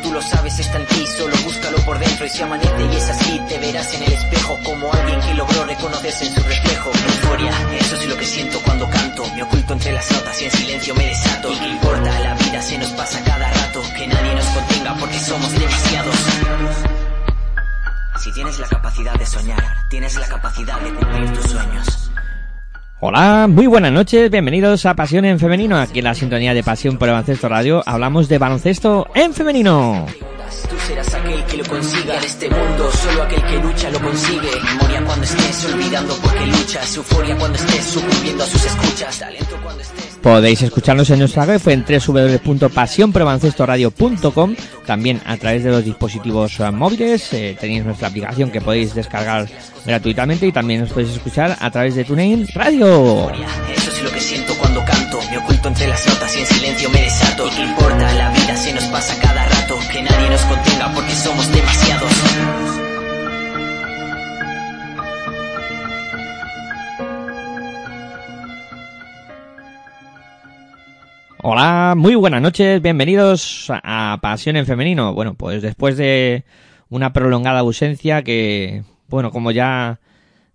tú lo sabes, está en ti, solo búscalo por dentro y si amanece y es así, te verás en el espejo Hola, muy buenas noches, bienvenidos a Pasión en Femenino. Aquí en la sintonía de Pasión por el Baloncesto Radio hablamos de baloncesto en femenino. Tú serás aquel que lo consiga en este mundo, solo aquel que lucha lo consigue. Memoria cuando estés olvidando porque luchas, euforia cuando estés sucumbiendo a sus escuchas, talento cuando estés... Podéis escucharnos en nuestra web en www.pasionprobaloncestoradio.com También a través de los dispositivos eh, móviles eh, tenéis nuestra aplicación que podéis descargar gratuitamente y también nos podéis escuchar a través de TuneIn Radio. Eso es lo que siento cuando canto, me oculto entre las notas y en silencio me desato. ¿Y qué importa? La vida se nos pasa cada rato, que nadie nos contenga porque somos demasiados. Hola, muy buenas noches, bienvenidos a Pasión en Femenino. Bueno, pues después de una prolongada ausencia que, bueno, como ya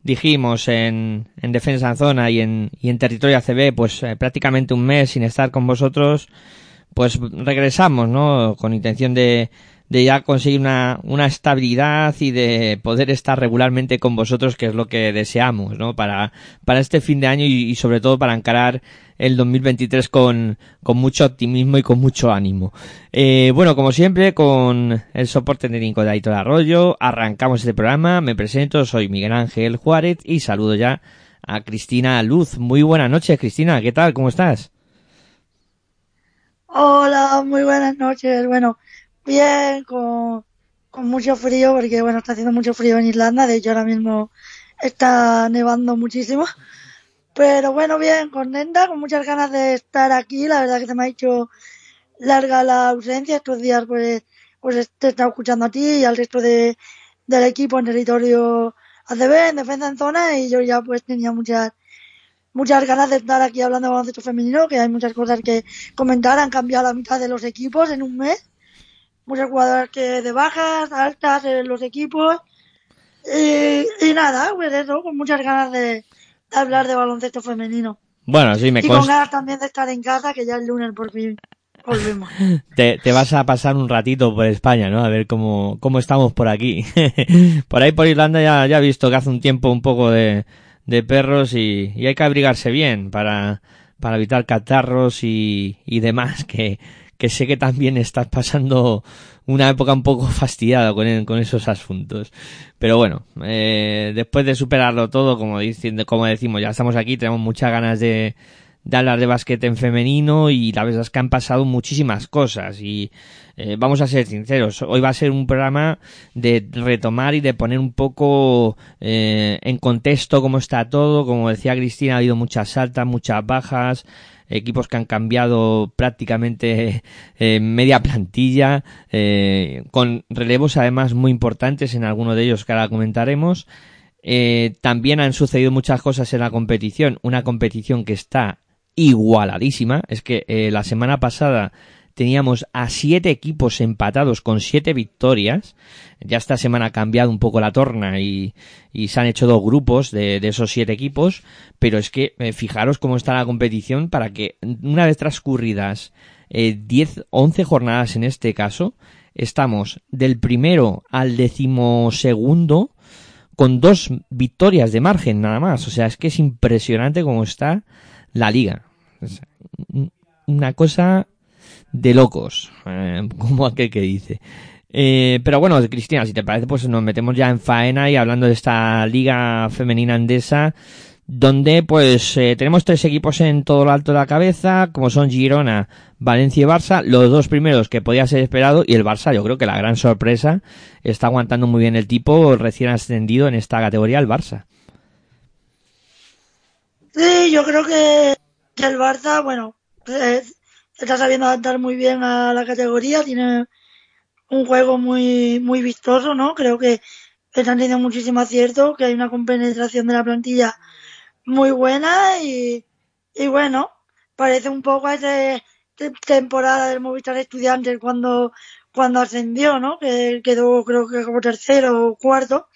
dijimos en, en Defensa en Zona y en, y en Territorio ACB, pues eh, prácticamente un mes sin estar con vosotros, pues regresamos, ¿no? Con intención de, de ya conseguir una, una estabilidad y de poder estar regularmente con vosotros, que es lo que deseamos, ¿no? Para, para este fin de año y, y sobre todo para encarar el 2023 con, con mucho optimismo y con mucho ánimo. Eh, bueno, como siempre, con el soporte técnico de Aitor Arroyo, arrancamos este programa. Me presento, soy Miguel Ángel Juárez y saludo ya a Cristina Luz. Muy buenas noches, Cristina. ¿Qué tal? ¿Cómo estás? Hola, muy buenas noches. Bueno, bien, con, con mucho frío, porque bueno, está haciendo mucho frío en Irlanda. De hecho, ahora mismo está nevando muchísimo. Pero bueno, bien, contenta, con muchas ganas de estar aquí. La verdad que se me ha hecho larga la ausencia. Estos días pues, pues te he estado escuchando a ti y al resto de, del equipo en territorio ACB, en defensa en zona, y yo ya pues tenía muchas muchas ganas de estar aquí hablando de baloncesto femenino, que hay muchas cosas que comentar, han cambiado la mitad de los equipos en un mes, muchas jugadoras que de bajas, altas en los equipos, y, y nada, pues eso, con muchas ganas de, de hablar de baloncesto femenino. Bueno, sí, me Y con ganas también de estar en casa, que ya el lunes por fin volvemos. Te, te vas a pasar un ratito por España, ¿no? A ver cómo, cómo estamos por aquí. por ahí por Irlanda ya, ya he visto que hace un tiempo un poco de, de perros y, y hay que abrigarse bien para, para evitar catarros y, y demás, que, que sé que también estás pasando una época un poco fastidiada con, con esos asuntos. Pero bueno, eh, después de superarlo todo, como, diciendo, como decimos, ya estamos aquí, tenemos muchas ganas de, de hablar de básquet en femenino y la verdad es que han pasado muchísimas cosas y eh, vamos a ser sinceros, hoy va a ser un programa de retomar y de poner un poco eh, en contexto cómo está todo, como decía Cristina, ha habido muchas altas, muchas bajas, equipos que han cambiado prácticamente eh, media plantilla, eh, con relevos además muy importantes en alguno de ellos que ahora comentaremos. Eh, también han sucedido muchas cosas en la competición, una competición que está igualadísima. Es que eh, la semana pasada teníamos a siete equipos empatados con siete victorias. Ya esta semana ha cambiado un poco la torna y, y se han hecho dos grupos de, esos siete equipos. Pero es que eh, fijaros cómo está la competición para que una vez transcurridas eh, 10, 11 jornadas en este caso, estamos del primero al decimosegundo con dos victorias de margen nada más. O sea, es que es impresionante cómo está la liga. Una cosa de locos, eh, como aquel que dice. Eh, pero bueno, Cristina, si te parece, pues nos metemos ya en faena y hablando de esta liga femenina andesa, donde pues eh, tenemos tres equipos en todo lo alto de la cabeza, como son Girona, Valencia y Barça, los dos primeros que podía ser esperado, y el Barça, yo creo que la gran sorpresa, está aguantando muy bien el tipo recién ascendido en esta categoría, el Barça. Sí, yo creo que, el Barça, bueno, está sabiendo adaptar muy bien a la categoría, tiene un juego muy, muy vistoso, ¿no? Creo que están teniendo muchísimo acierto, que hay una compenetración de la plantilla muy buena y, y bueno, parece un poco a ese temporada del Movistar Estudiantes cuando, cuando ascendió, ¿no? Que quedó creo que como tercero o cuarto.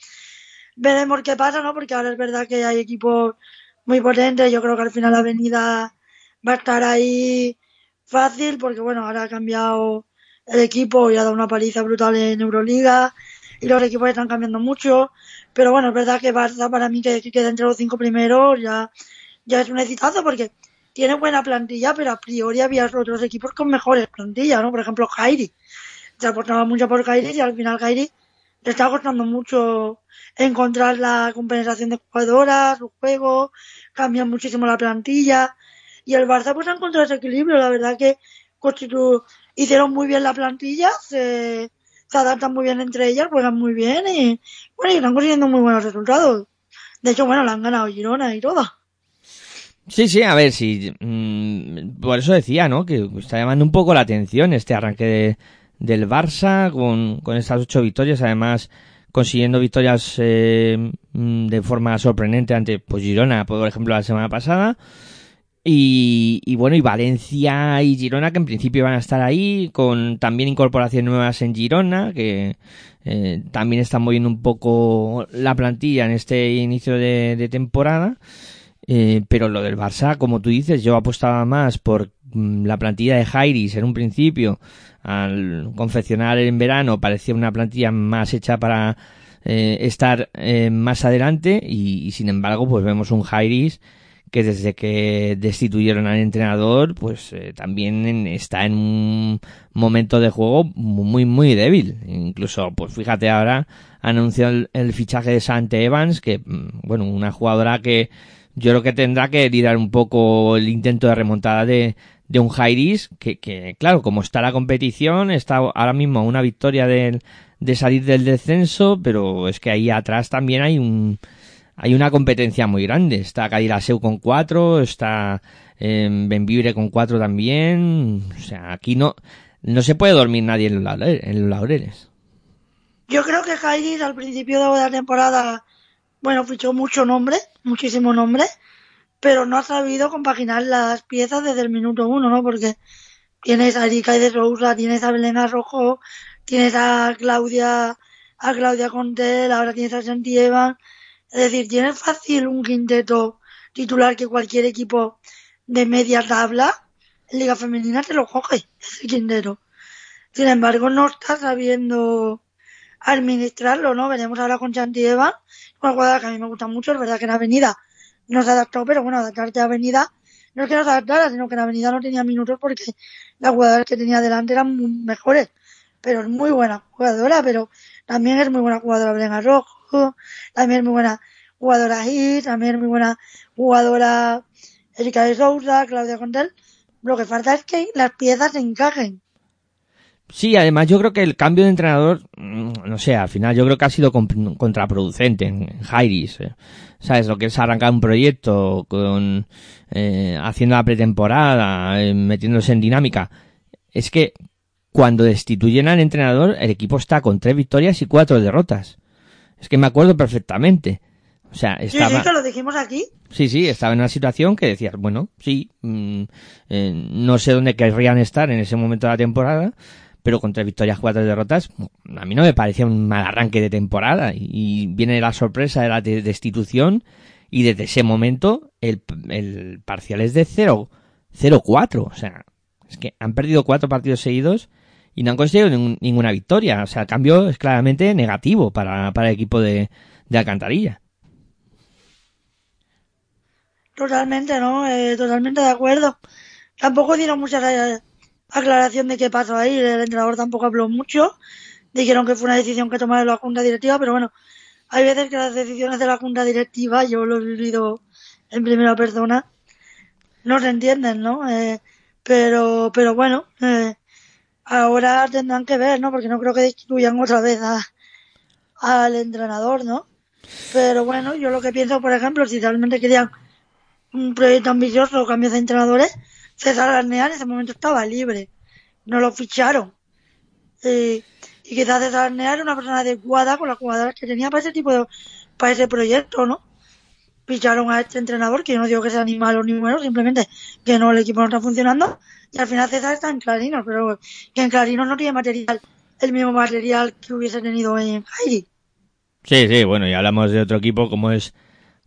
Veremos qué pasa, ¿no? Porque ahora es verdad que hay equipos muy potentes. Yo creo que al final la avenida va a estar ahí fácil porque, bueno, ahora ha cambiado el equipo y ha dado una paliza brutal en Euroliga y los equipos están cambiando mucho. Pero bueno, es verdad que Barça para mí que, que entre los cinco primeros ya, ya es un exitazo porque tiene buena plantilla, pero a priori había otros equipos con mejores plantillas, ¿no? Por ejemplo, Jairi. Se apostaba mucho por Jairi y al final Jairi le está costando mucho encontrar la compensación de jugadoras, su juego, cambian muchísimo la plantilla. Y el Barça pues ha encontrado ese equilibrio, la verdad que constitu hicieron muy bien la plantilla, se, adaptan muy bien entre ellas, juegan muy bien y bueno, y están consiguiendo muy buenos resultados. De hecho, bueno, la han ganado Girona y todo. Sí, sí, a ver, sí. Mmm, por eso decía, ¿no? Que está llamando un poco la atención este arranque de, del Barça con, con estas ocho victorias, además consiguiendo victorias eh, de forma sorprendente ante pues, Girona, por ejemplo, la semana pasada. Y, y, bueno, y Valencia y Girona, que en principio van a estar ahí, con también incorporaciones nuevas en Girona, que eh, también están moviendo un poco la plantilla en este inicio de, temporada. Eh, pero lo del Barça, como tú dices, yo apostaba más por mm, la plantilla de Jairis en un principio. Al confeccionar en verano parecía una plantilla más hecha para eh, estar eh, más adelante y, y, sin embargo pues vemos un Jairis que desde que destituyeron al entrenador pues eh, también está en un momento de juego muy muy débil. Incluso pues fíjate ahora anunció el, fichaje de Sante Evans que mm, bueno una jugadora que yo creo que tendrá que liderar un poco el intento de remontada de, de un Jairis, que, que, claro, como está la competición, está ahora mismo una victoria de, de salir del descenso, pero es que ahí atrás también hay un, hay una competencia muy grande. Está Cadilaseu con cuatro, está eh, Benvibre con cuatro también. O sea, aquí no, no se puede dormir nadie en los, laureles. Yo creo que Jairis al principio de la temporada bueno, fichó mucho nombre, muchísimo nombre, pero no ha sabido compaginar las piezas desde el minuto uno, ¿no? Porque tienes a Erika de Sousa, tienes a Belén Rojo, tienes a Claudia, a Claudia Contel, ahora tienes a Santi Evan. Es decir, tienes fácil un quinteto titular que cualquier equipo de media tabla en Liga Femenina te lo coge, ese quinteto. Sin embargo, no está sabiendo administrarlo, ¿no? Veremos ahora con Santi Evan una jugada que a mí me gusta mucho, es verdad que en Avenida no se adaptó, pero bueno, adaptarte a Avenida no es que no se adaptara, sino que en Avenida no tenía minutos porque las jugadoras que tenía delante eran mejores. Pero es muy buena jugadora, pero también es muy buena jugadora Brena Rojo, también es muy buena jugadora Hit, también muy buena jugadora Erika de Sousa, Claudia Contel. Lo que falta es que las piezas encajen. Sí, además yo creo que el cambio de entrenador, mm, no sé, al final yo creo que ha sido contraproducente en Jairis. Eh. ¿Sabes? Lo que es arrancar un proyecto con, eh, haciendo la pretemporada, eh, metiéndose en dinámica. Es que cuando destituyen al entrenador, el equipo está con tres victorias y cuatro derrotas. Es que me acuerdo perfectamente. O sea, estaba... Sí, sí, que lo dijimos aquí. Sí, sí, estaba en una situación que decías, bueno, sí, mmm, eh, no sé dónde querrían estar en ese momento de la temporada, pero con tres victorias, cuatro derrotas, a mí no me parecía un mal arranque de temporada. Y viene la sorpresa de la destitución y desde ese momento el, el parcial es de 0-4. O sea, es que han perdido cuatro partidos seguidos y no han conseguido ningún, ninguna victoria. O sea, el cambio es claramente negativo para, para el equipo de, de Alcantarilla. Totalmente, ¿no? Eh, totalmente de acuerdo. Tampoco dieron muchas aclaración de qué pasó ahí. El entrenador tampoco habló mucho. Dijeron que fue una decisión que tomara la junta directiva, pero bueno, hay veces que las decisiones de la junta directiva, yo lo he vivido en primera persona, no se entienden, ¿no? Eh, pero, pero bueno, eh, ahora tendrán que ver, ¿no? Porque no creo que destituyan otra vez a, al entrenador, ¿no? Pero bueno, yo lo que pienso, por ejemplo, si realmente querían un proyecto ambicioso cambios de entrenadores, César Arnea en ese momento estaba libre, no lo ficharon. Y quizás César Arnea era una persona adecuada con las jugadoras que tenía para ese tipo de, para ese proyecto, ¿no? Ficharon a este entrenador, que yo no digo que sea ni malo ni bueno, simplemente que no el equipo no está funcionando, y al final César está en Clarinos, pero que en Clarinos no tiene material, el mismo material que hubiese tenido en Jairi. Sí, sí, bueno, y hablamos de otro equipo como es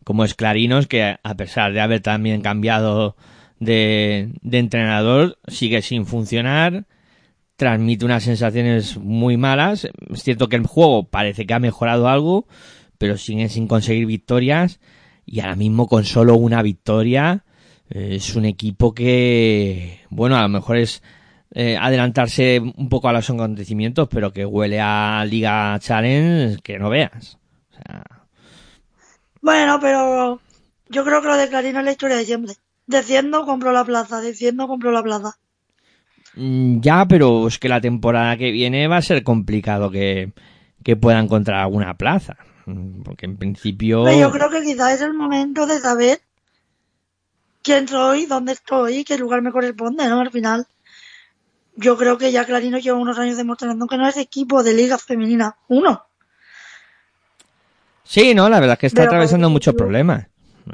como es Clarinos, que a pesar de haber también cambiado de, de entrenador, sigue sin funcionar, transmite unas sensaciones muy malas. Es cierto que el juego parece que ha mejorado algo, pero sigue sin conseguir victorias y ahora mismo con solo una victoria eh, es un equipo que, bueno, a lo mejor es eh, adelantarse un poco a los acontecimientos, pero que huele a Liga Challenge que no veas. O sea... Bueno, pero yo creo que lo de Clarino es la historia de siempre. Diciendo compro la plaza, diciendo compro la plaza. Mm, Ya, pero es que la temporada que viene va a ser complicado que, que pueda encontrar alguna plaza. Mm, Porque en principio... Pero yo creo que quizás es el momento de saber quién soy, dónde estoy, qué lugar me corresponde, ¿no? Al final, yo creo que ya Clarino lleva unos años demostrando que no es equipo de liga femenina. Uno. Sí, no, la verdad es que está Pero atravesando muchos problemas.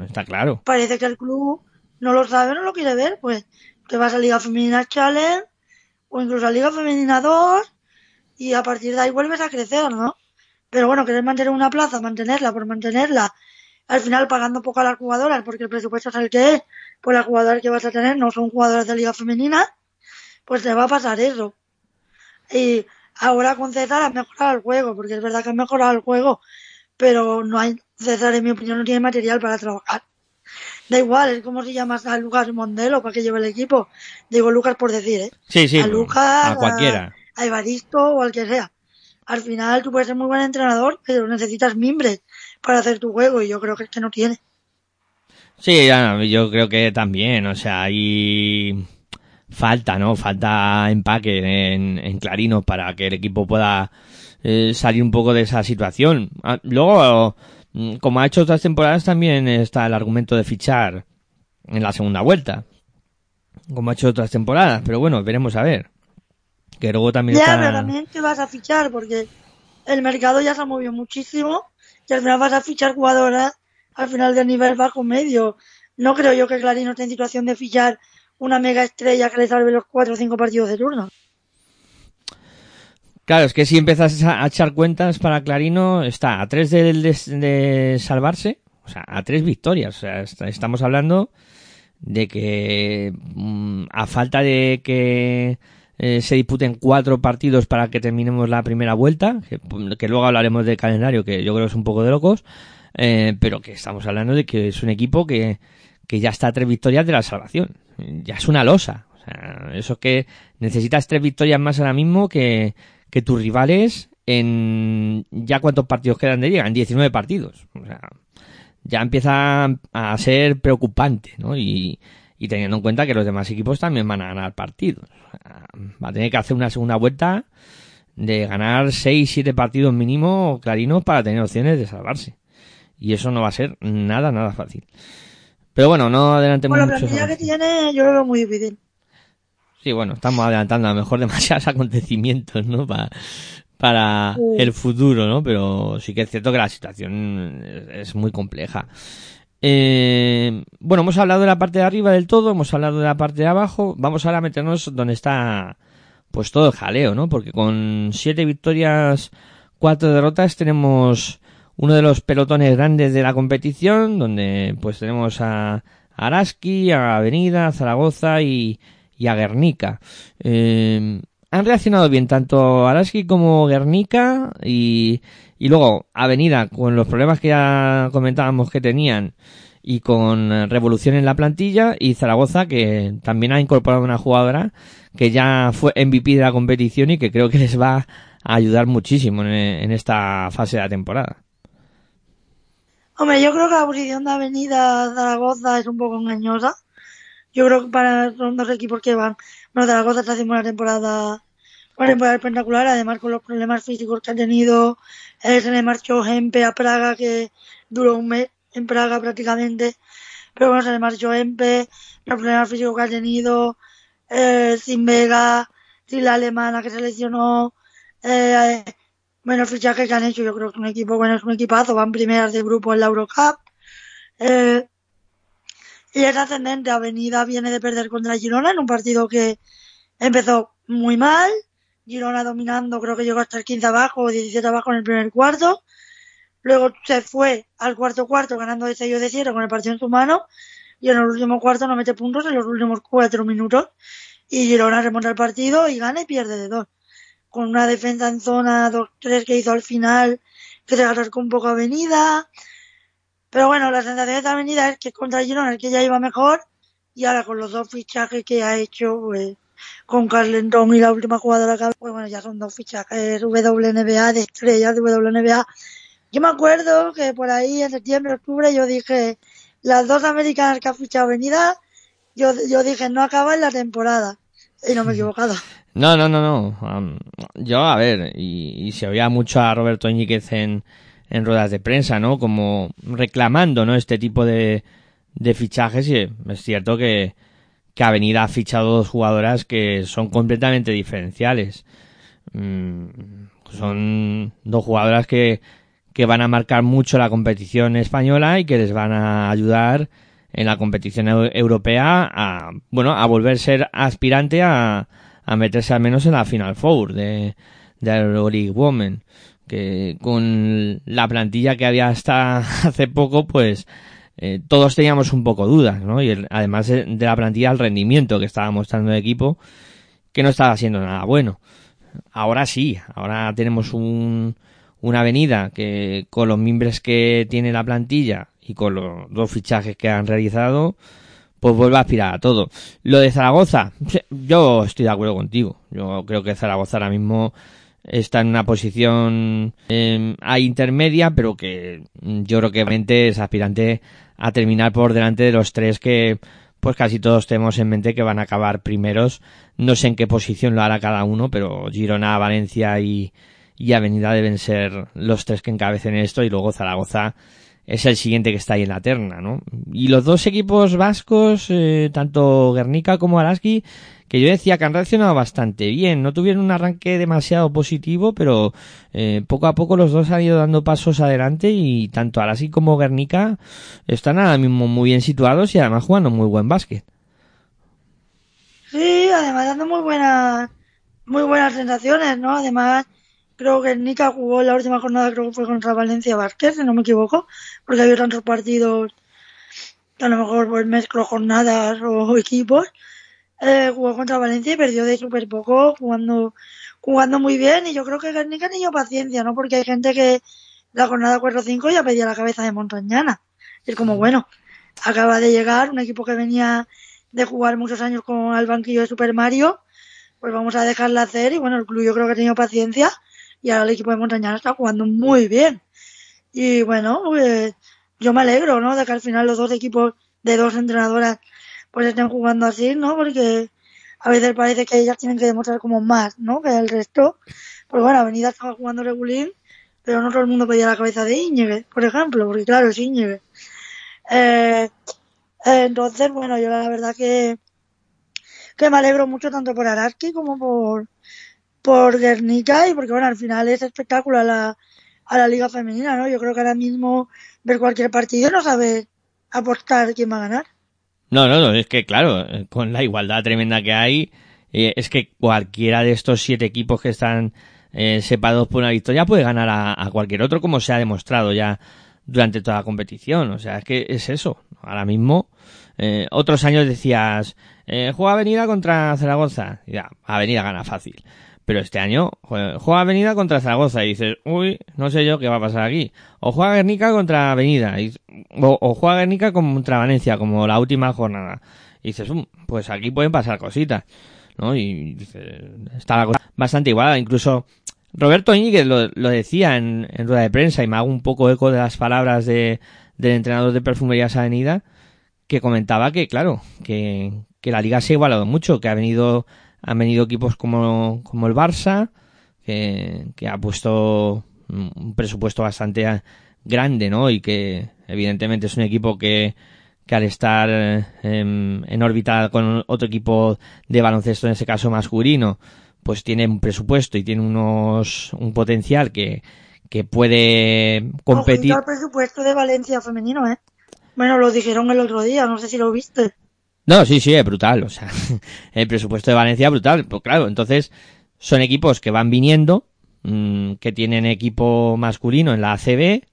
Está claro. Parece que el club no lo sabe, no lo quiere ver, pues te vas a Liga Femenina Challenge o incluso a Liga Femenina 2 y a partir de ahí vuelves a crecer, ¿no? Pero bueno, querer mantener una plaza, mantenerla por mantenerla, al final pagando poco a las jugadoras porque el presupuesto es el que es, pues las jugadoras que vas a tener no son jugadoras de Liga Femenina, pues te va a pasar eso. Y ahora con César ha mejorado el juego, porque es verdad que ha mejorado el juego, pero no hay, César en mi opinión no tiene material para trabajar. Da igual, es como si llamas a Lucas Mondelo para que lleve el equipo. Digo Lucas por decir, ¿eh? Sí, sí, a Lucas, a cualquiera. A, a Evaristo o al que sea. Al final tú puedes ser muy buen entrenador, pero necesitas mimbres para hacer tu juego y yo creo que es que no tiene. Sí, yo creo que también, o sea, hay falta, ¿no? Falta empaque en, en Clarino para que el equipo pueda eh, salir un poco de esa situación. Ah, Luego, mm, como ha hecho otras temporadas, también está el argumento de fichar en la segunda vuelta. Como ha hecho otras temporadas, pero bueno, veremos a ver. Que luego también Ya, está... pero también te vas a fichar porque el mercado ya se ha movido muchísimo y al final vas a fichar jugadoras al final del nivel bajo medio. No creo yo que Clarino esté en situación de fichar una mega estrella que le salve los cuatro o cinco partidos de turno. Claro, es que si empiezas a echar cuentas para Clarino, está a tres de, de- de salvarse, o sea, a tres victorias. O sea, est- estamos hablando de que mm, a falta de que eh, se disputen cuatro partidos para que terminemos la primera vuelta, que, luego hablaremos del calendario, que yo creo es un poco de locos, eh, pero que estamos hablando de que es un equipo que, que ya está a tres victorias de la salvación. Ya es una losa. O sea, eso es que necesitas tres victorias más ahora mismo que, que tus rivales en ya cuántos partidos quedan de liga, en 19 partidos. O sea, ya empieza a ser preocupante, ¿no? Y, y teniendo en cuenta que los demás equipos también van a ganar partidos. Va a tener que hacer una segunda vuelta de ganar 6, 7 partidos mínimo clarinos para tener opciones de salvarse. Y eso no va a ser nada, nada fácil. Pero bueno, no adelantemos la mucho. plantilla que tiene, yo lo veo muy difícil. Sí, bueno, estamos adelantando a lo mejor demasiados acontecimientos, ¿no? Pa- para Sí. el futuro, ¿no? Pero sí que es cierto que la situación es muy compleja. Eh, bueno, hemos hablado de la parte de arriba del todo, hemos hablado de la parte de abajo. Vamos ahora a meternos donde está, pues todo el jaleo, ¿no? Porque con siete victorias, cuatro derrotas, tenemos uno de los pelotones grandes de la competición, donde pues tenemos a Araski, a Avenida, a Zaragoza y, y a Guernica. Eh, han reaccionado bien tanto Araski como Guernica y, y luego Avenida con los problemas que ya comentábamos que tenían y con revolución en la plantilla y Zaragoza que también ha incorporado una jugadora que ya fue MVP de la competición y que creo que les va a ayudar muchísimo en, esta fase de la temporada. Hombre, yo creo que la posición de Avenida Zaragoza es un poco engañosa. Yo creo que para son dos equipos que van. Bueno, Zaragoza está haciendo una temporada, temporada espectacular, además con los problemas físicos que ha tenido. Eh, se le marchó Gempe a Praga, que duró un mes en Praga prácticamente. Pero bueno, se le marchó Gempe, los problemas físicos que ha tenido, eh, sin Vega, sin la alemana que se lesionó, eh, bueno, el fichaje que han hecho, yo creo que es un equipo, bueno, es un equipazo, van primeras de grupo en la Eurocup. Eh, y es ascendente. Avenida viene de perder contra Girona en un partido que empezó muy mal. Girona dominando, creo que llegó hasta el 15 abajo o 17 abajo en el primer cuarto. Luego se fue al cuarto cuarto ganando de 6 o de 0 con el partido en su mano. Y en el último cuarto no mete puntos en los últimos cuatro minutos. Y Girona remonta el partido y gana y pierde de dos. Con una defensa en zona 2-3 que hizo al final, que se agarró un poco avenida. Pero bueno, la sensación de avenida es que contra Girona el que ya iba mejor. Y ahora con los dos fichajes que ha hecho, pues, con Carlentón y la última jugadora que pues bueno, ya son dos fichajes WNBA, de estrellas de WNBA. Yo me acuerdo que por ahí en septiembre, octubre, yo dije, las dos americanas que ha fichado Avenida, yo, yo dije, no acaba en la temporada. Y no me he equivocado. No, no, no, no. yo, a ver, y, y se oía mucho a Roberto Ñíquez en, en ruedas de prensa, ¿no? Como reclamando, ¿no? Este tipo de, de fichajes y es cierto que, que Avenida ha fichado dos jugadoras que son completamente diferenciales. Mm, son dos jugadoras que, que van a marcar mucho la competición española y que les van a ayudar en la competición europea a, bueno, a volver a ser aspirante a, a meterse al menos en la Final Four de, de Euroleague Women. Que con la plantilla que había hasta hace poco, pues, eh, todos teníamos un poco dudas, ¿no? Y además de, la plantilla, el rendimiento que estaba mostrando el equipo, que no estaba siendo nada bueno. Ahora sí, ahora tenemos un, una avenida que con los miembros que tiene la plantilla y con los dos fichajes que han realizado, pues vuelve a aspirar a todo. Lo de Zaragoza, yo estoy de acuerdo contigo. Yo creo que Zaragoza ahora mismo está en una posición eh, a intermedia, pero que yo creo que realmente es aspirante a terminar por delante de los tres que pues casi todos tenemos en mente que van a acabar primeros. No sé en qué posición lo hará cada uno, pero Girona, Valencia y, y Avenida deben ser los tres que encabecen esto y luego Zaragoza es el siguiente que está ahí en la terna, ¿no? Y los dos equipos vascos, eh, tanto Guernica como Araski, que yo decía que han reaccionado bastante bien. No tuvieron un arranque demasiado positivo, pero eh, poco a poco los dos han ido dando pasos adelante y tanto Araski como Guernica están ahora mismo muy bien situados y además jugando muy buen básquet. Sí, además dando muy buenas, muy buenas sensaciones, ¿no? Además, creo que Guernica jugó la última jornada, creo que fue contra Valencia Basket, si no me equivoco, porque había tantos partidos, a lo mejor pues mezclo jornadas o equipos, eh, jugó contra Valencia y perdió de súper poco, jugando, jugando muy bien. Y yo creo que Guernica ha tenido paciencia, ¿no? Porque hay gente que la jornada 4-5 ya pedía la cabeza de Montañana. es como, bueno, acaba de llegar un equipo que venía de jugar muchos años con el banquillo de Super Mario, pues vamos a dejarla hacer. Y bueno, el club yo creo que ha tenido paciencia y ahora el equipo de Montañana está jugando muy bien. Y bueno, pues, yo me alegro, ¿no? De que al final los dos equipos de dos entrenadoras pues estén jugando así, ¿no? Porque a veces parece que ellas tienen que demostrar como más, ¿no? Que el resto. Pues bueno, Avenida estaba jugando regulín, pero no todo el mundo pedía la cabeza de Íñiguez, por ejemplo, porque claro, es Íñiguez. Eh, entonces, bueno, yo la verdad que, que me alegro mucho tanto por Araski como por, por Guernica y porque bueno, al final es espectáculo a la, la liga femenina, ¿no? Yo creo que ahora mismo ver cualquier partido no sabe apostar quién va a ganar. No, no, no, es que claro, con la igualdad tremenda que hay, eh, es que cualquiera de estos siete equipos que están eh, separados por una victoria puede ganar a, cualquier otro, como se ha demostrado ya durante toda la competición. O sea, es que es eso. Ahora mismo, eh, otros años decías, eh, juega Avenida contra Zaragoza. Ya, Avenida gana fácil. Pero este año juega Avenida contra Zaragoza y dices, uy, no sé yo qué va a pasar aquí. O juega Guernica contra Avenida, o, juega Guernica contra Valencia, como la última jornada. Y dices, um, pues aquí pueden pasar cositas, ¿no? Y dices, está la cosa bastante igualada. Incluso Roberto Íñiguez lo, decía en, rueda de prensa y me hago un poco eco de las palabras de, del entrenador de Perfumerías Avenida, que comentaba que, claro, que, que la liga se ha igualado mucho, que ha venido han venido equipos como, como el Barça, que, que ha puesto un presupuesto bastante grande, ¿no? Y que evidentemente es un equipo que, que al estar en, en, órbita con otro equipo de baloncesto, en ese caso masculino, pues tiene un presupuesto y tiene unos un potencial que, que puede competir. el presupuesto de Valencia femenino, ¿eh? Bueno, lo dijeron el otro día, no sé si lo viste. No, sí, sí, es brutal. O sea, el presupuesto de Valencia brutal. Pues claro, entonces son equipos que van viniendo, mmm, que tienen equipo masculino en la ACB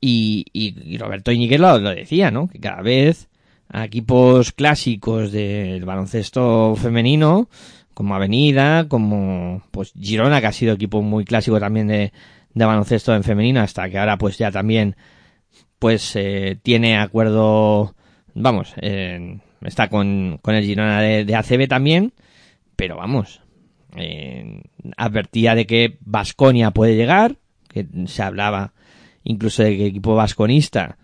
y, y, y Roberto Iñiguez lo, lo, decía, ¿no? Que cada vez a equipos clásicos del baloncesto femenino, como Avenida, como pues Girona, que ha sido equipo muy clásico también de, de baloncesto en femenino, hasta que ahora pues ya también pues eh, tiene acuerdo, vamos, eh, está con, con el Girona de, de, ACB también, pero vamos, eh, advertía de que Vasconia puede llegar, que se hablaba incluso de que el equipo vasconista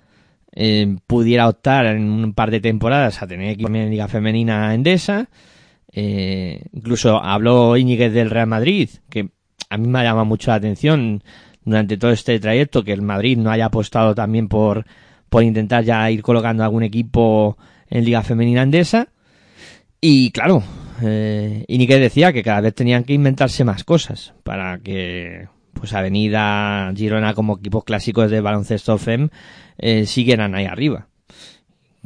eh, pudiera optar en un par de temporadas a tener equipo en Liga Femenina Endesa. Eh, incluso habló Íñiguez del Real Madrid, que a mí me ha llamado mucho la atención durante todo este trayecto que el Madrid no haya apostado también por, por intentar ya ir colocando algún equipo en Liga Femenina Endesa. Y claro, eh, Íñiguez decía que cada vez tenían que inventarse más cosas para que pues Avenida, Girona como equipos clásicos de baloncesto FEM eh, siguieran ahí arriba.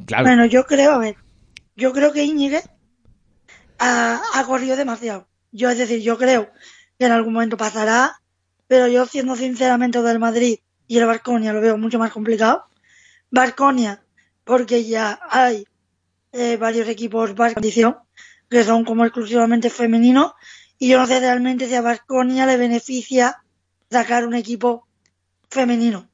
Claro. Bueno, yo creo, a ver, yo creo que Íñiguez ha, ha, corrido demasiado. Yo, es decir, yo creo que en algún momento pasará, pero yo siendo sinceramente del Madrid y el Barconia lo veo mucho más complicado. Barconia, porque ya hay eh, varios equipos condición que son como exclusivamente femeninos y yo no sé realmente si a Barconia le beneficia sacar un equipo femenino.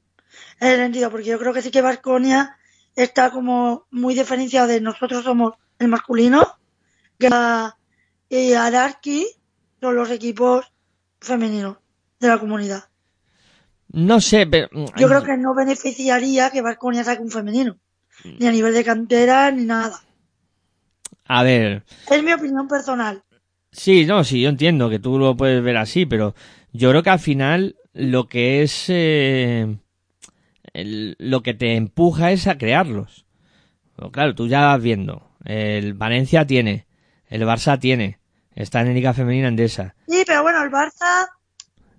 En el sentido, porque yo creo que sí que Vasconia está como muy diferenciado de nosotros somos el masculino que a, y Adarki son los equipos femeninos de la comunidad. No sé, pero... Yo creo que no beneficiaría que Vasconia saque un femenino. Ni a nivel de cantera, ni nada. A ver. Es mi opinión personal. Sí, no, sí, yo entiendo que tú lo puedes ver así, pero yo creo que al final lo que es eh, el, lo que te empuja es a crearlos. Pero claro, tú ya vas viendo. El Valencia tiene, el Barça tiene, está en Liga Femenina Endesa. Sí, pero bueno, el Barça,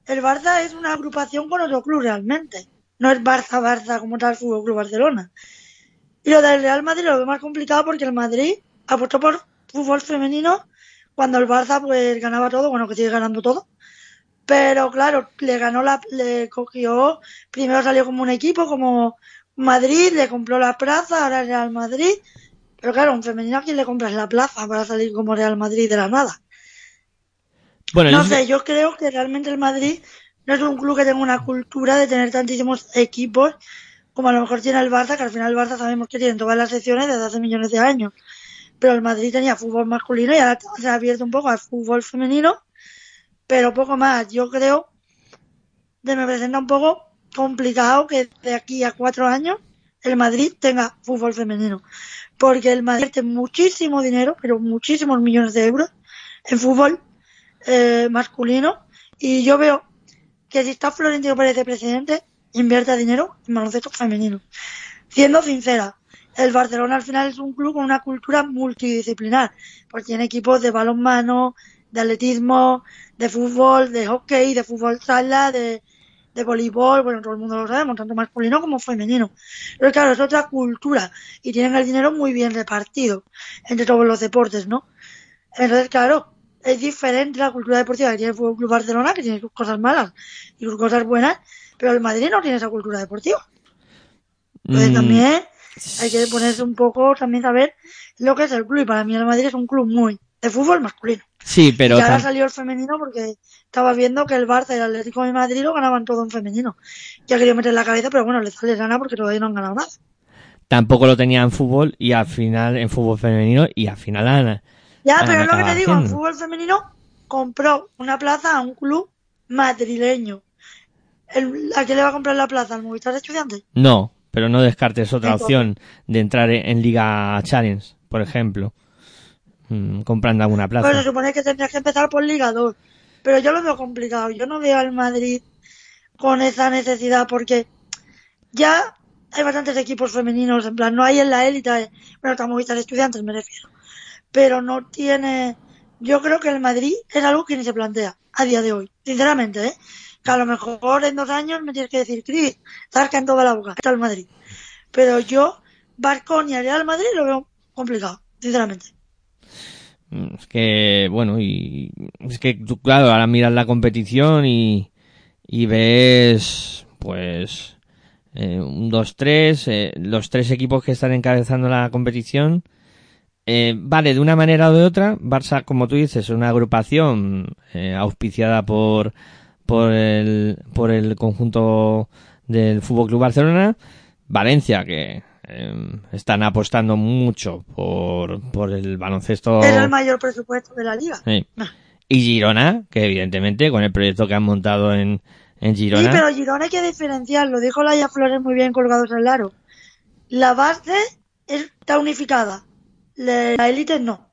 el Barça es una agrupación con otro club realmente. No es Barça, Barça como tal Fútbol Club Barcelona. Y lo del Real Madrid lo veo más complicado porque el Madrid apostó por fútbol femenino cuando el Barça pues ganaba todo, bueno que sigue ganando todo pero claro, le ganó la, le cogió, primero salió como un equipo, como Madrid, le compró la plaza, ahora Real Madrid, pero claro, un femenino a quién le compras la plaza para salir como Real Madrid de la nada. Bueno, no sé, yo creo que realmente el Madrid no es un club que tenga una cultura de tener tantísimos equipos como a lo mejor tiene el Barça, que al final el Barça sabemos que tiene todas las secciones desde hace millones de años. Pero el Madrid tenía fútbol masculino y ahora se ha abierto un poco al fútbol femenino pero poco más. Yo creo que me presenta un poco complicado que de aquí a cuatro años el Madrid tenga fútbol femenino. Porque el Madrid tiene muchísimo dinero, pero muchísimos millones de euros en fútbol eh, masculino. Y yo veo que si está Florentino Pérez de presidente, invierte dinero en baloncesto femenino. Siendo sincera, el Barcelona al final es un club con una cultura multidisciplinar, porque tiene equipos de balonmano, de atletismo, de fútbol, de hockey, de fútbol sala, de, de voleibol, bueno, todo el mundo lo sabemos, tanto masculino como femenino. Pero claro, es otra cultura y tienen el dinero muy bien repartido entre todos los deportes, ¿no? Entonces, claro, es diferente la cultura deportiva que tiene el Fútbol Club Barcelona, que tiene sus cosas malas y sus cosas buenas, pero el Madrid no tiene esa cultura deportiva. Entonces mm. también hay que ponerse un poco, también saber lo que es el club. Y para mí el Madrid es un club muy de fútbol masculino. Sí, pero. Y ahora salió el femenino porque estaba viendo que el Barça y el Atlético de Madrid lo ganaban todo en femenino. Ya quería meter la cabeza, pero bueno, les sale gana porque todavía no han ganado nada. Tampoco lo tenía en fútbol y al final en fútbol femenino y al final han, Ya, pero es lo que te digo, en fútbol femenino compró una plaza a un club madrileño. El, ¿A quién le va a comprar la plaza? ¿Al Movistar de Estudiantes? No, pero no descartes otra opción de entrar en, Liga Challenge, por ejemplo mmm, comprando alguna plaza. Se supone que tendrías que empezar por Liga 2. Pero yo lo veo complicado. Yo no veo al Madrid con esa necesidad porque ya hay bastantes equipos femeninos. En plan, no hay en la élite. Bueno, estamos vistas estudiantes, me refiero. Pero no tiene. Yo creo que el Madrid es algo que ni se plantea a día de hoy. Sinceramente, ¿eh? Que a lo mejor en dos años me tienes que decir, Cris, en toda la boca está el Madrid. Pero yo Barconia, Real Madrid lo veo complicado, sinceramente. Es que, bueno, y es que tú, claro, ahora miras la competición y, y ves, pues, eh, un 2-3, eh, los tres equipos que están encabezando la competición. Eh, vale, de una manera o de otra, Barça, como tú dices, es una agrupación eh, auspiciada por, por el, por el conjunto del Fútbol Club Barcelona. Valencia, que eh, están apostando mucho por, por el baloncesto. Es el mayor presupuesto de la liga. Sí. Y Girona, que evidentemente con el proyecto que han montado en, en Girona. Sí, pero Girona hay que diferenciarlo. Dijo Laia Flores muy bien colgados al aro. La base está unificada. La élite no.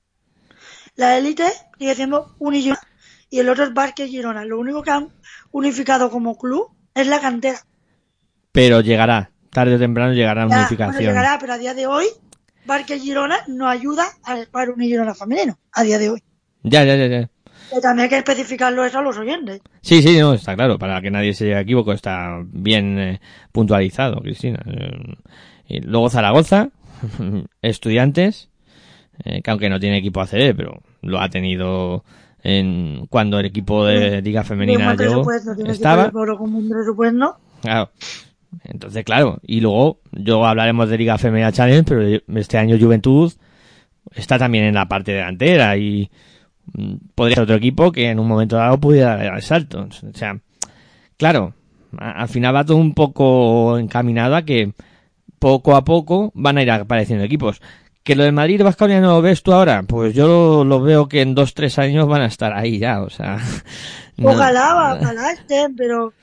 La élite sigue siendo un y Girona, y el otro es Barque Girona. Lo único que han unificado como club es la cantera. Pero llegará, tarde o temprano llegará una unificación. bueno, llegará, pero a día de hoy, Barque Girona no ayuda al un Girona femenino. A día de hoy. Ya, ya, ya, ya. Que también hay que especificarlo eso a los oyentes. Sí, sí, no, está claro, para que nadie se equivoque, está bien eh, puntualizado, Cristina. Eh, y luego Zaragoza, estudiantes, eh, que aunque no tiene equipo ACB, pero lo ha tenido en cuando el equipo de Liga Femenina llegó, estaba. un presupuesto. Claro. Entonces, claro, y luego yo hablaremos de Liga Femenina Challenge, pero este año Juventud está también en la parte delantera y mm, podría ser otro equipo que en un momento dado pudiera dar el salto. O sea, claro, al final va todo un poco encaminado a que poco a poco van a ir apareciendo equipos. Que lo de Madrid Vasconia no lo ves tú ahora, pues yo lo, veo que en dos, tres años van a estar ahí ya, o sea. no- Ojalá, ojalá estén, pero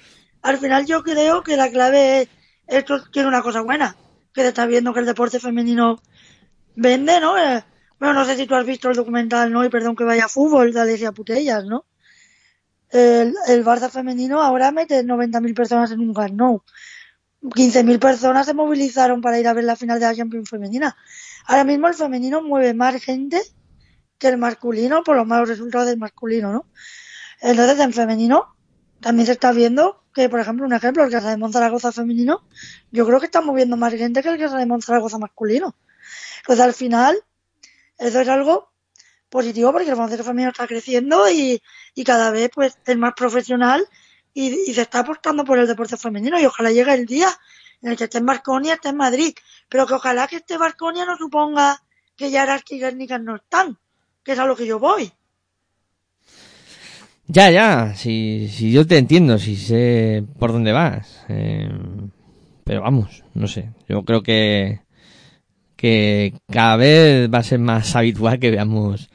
al final yo creo que la clave es, esto tiene una cosa buena, que se está viendo que el deporte femenino vende, ¿no? Eh, bueno, no sé si tú has visto el documental, ¿no? Y perdón que vaya a fútbol de Alesia Putellas, ¿no? El, el Barça femenino ahora mete 90.000 personas en un Camp Nou. 15.000 personas se movilizaron para ir a ver la final de la Champions femenina. Ahora mismo el femenino mueve más gente que el masculino por los malos resultados del masculino, ¿no? Entonces, en femenino también se está viendo que, por ejemplo, un ejemplo, el Casa de Monzaragoza femenino, yo creo que está moviendo más gente que el Casa de Monzaragoza masculino. Entonces, al final, eso es algo positivo porque el baloncesto femenino está creciendo y, y cada vez pues es más profesional y, y se está apostando por el deporte femenino y ojalá llegue el día en el que esté en Barconia, esté en Madrid, pero que ojalá que este Barconia no suponga que ya Guernicas no están, que es a lo que yo voy. Ya, ya, si, si yo te entiendo, si sé por dónde vas. eh, pero vamos, no sé. Yo creo que, que cada vez va a ser más habitual que veamos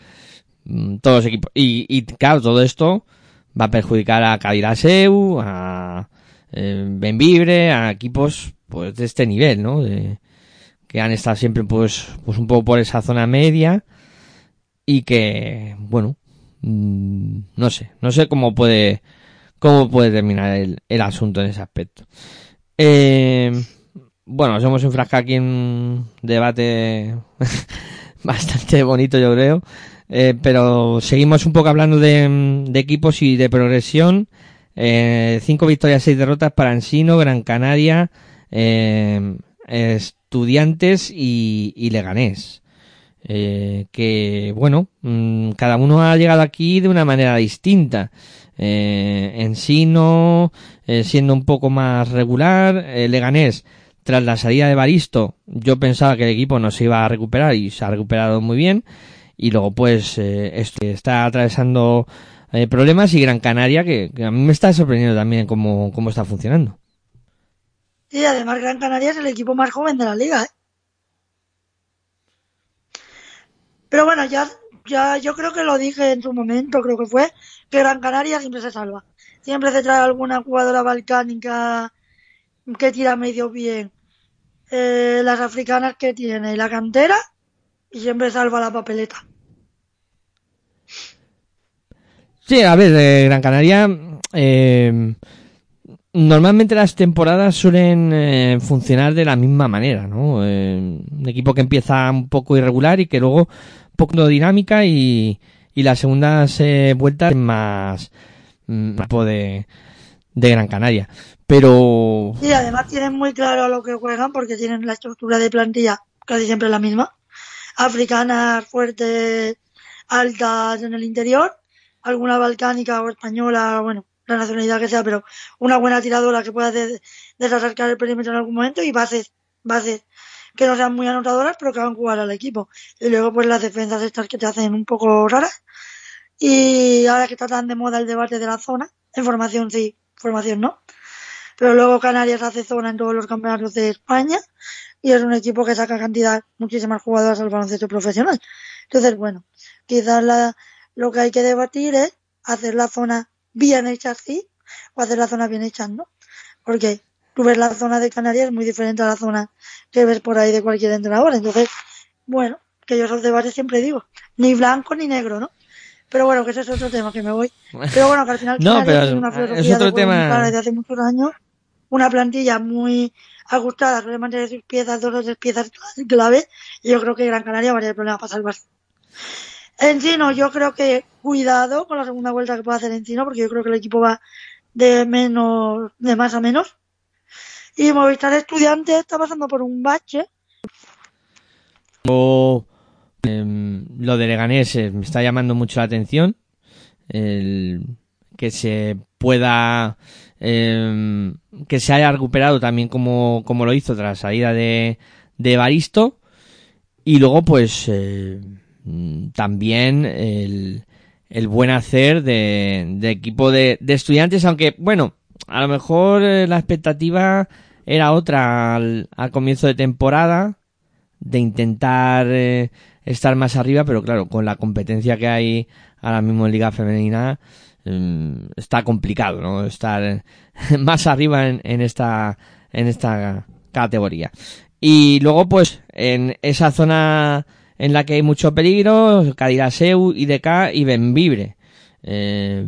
mm, todos los equipos. Y, y claro, todo esto va a perjudicar a Cadiraseu, a eh, Benvibre, a equipos pues de este nivel, ¿no? De, que han estado siempre pues, pues un poco por esa zona media y que, bueno, mm, no sé, no sé cómo puede, cómo puede terminar el, el asunto en ese aspecto. Eh, bueno, nos hemos enfrascado aquí en un debate bastante bonito, yo creo. Eh, pero seguimos un poco hablando de, de equipos y de progresión. Eh, cinco victorias, seis derrotas para Ensino, Gran Canaria, eh, Estudiantes y, Leganés. Eh, que bueno, mm, cada uno ha llegado aquí de una manera distinta. Eh, Ensino eh, siendo un poco más regular, Leganés tras la salida de Baristo, yo pensaba que el equipo no se iba a recuperar y se ha recuperado muy bien. Y luego pues eh, está atravesando eh, problemas y Gran Canaria que, que a mí me está sorprendiendo también cómo, cómo está funcionando. Y además Gran Canaria es el equipo más joven de la liga, ¿eh? Pero bueno, ya, ya yo creo que lo dije en su momento, creo que fue, que Gran Canaria siempre se salva. Siempre se trae alguna jugadora balcánica que tira medio bien. Eh, las africanas que tiene, la cantera, y siempre salva la papeleta. Sí, a ver, eh, Gran Canaria, eh, normalmente las temporadas suelen eh, funcionar de la misma manera, ¿no? Eh, un equipo que empieza un poco irregular y que luego un poco dinámica y, las segundas eh, vueltas más mm, tipo de, de Gran Canaria. Pero Y además tienen muy claro lo que juegan porque tienen la estructura de plantilla casi siempre la misma. Africanas, fuertes, altas en el interior, alguna balcánica o española, bueno, la nacionalidad que sea, pero una buena tiradora que pueda desacercar el perímetro en algún momento y bases, bases que no sean muy anotadoras, pero que hagan jugar al equipo. Y luego, pues las defensas estas que te hacen un poco raras. Y ahora que está tan de moda el debate de la zona, en formación sí, formación no. Pero luego Canarias hace zona en todos los campeonatos de España y es un equipo que saca cantidad, muchísimas jugadoras al baloncesto profesional. Entonces, bueno, quizás la, lo que hay que debatir es hacer la zona bien hecha así o hacer la zona bien hecha no. Porque tú ves la zona de Canarias muy diferente a la zona que ves por ahí de cualquier entrenador. Entonces, bueno, que yo esos debates siempre digo, ni blanco ni negro, ¿no? Pero bueno, que ese es otro tema que me voy. Pero bueno, que al final no, pero es una filosofía es otro de tema desde hace muchos años, una plantilla muy ajustada, suele mantener sus piezas, dos o tres piezas clave, y yo creo que Gran Canaria va a tener problemas para salvarse. Encino, yo creo que cuidado con la segunda vuelta que pueda hacer Encino, porque yo creo que el equipo va de menos, de más a menos. Y Movistar Estudiantes está pasando por un bache. Em, lo de Leganés eh, me está llamando mucho la atención. El, que se pueda em, que se haya recuperado también como, como lo hizo tras la salida de, de Baristo y luego pues eh, también el, el buen hacer de, equipo de, estudiantes aunque bueno a lo mejor eh, la expectativa era otra al, al comienzo de temporada de intentar eh, estar más arriba pero claro con la competencia que hay ahora mismo en liga femenina mm, está complicado, ¿no? Estar más arriba en, en, esta, en esta categoría. Y luego, pues, en esa zona en la que hay mucho peligro, Cadiraseu, IDK y Benvibre. Eh,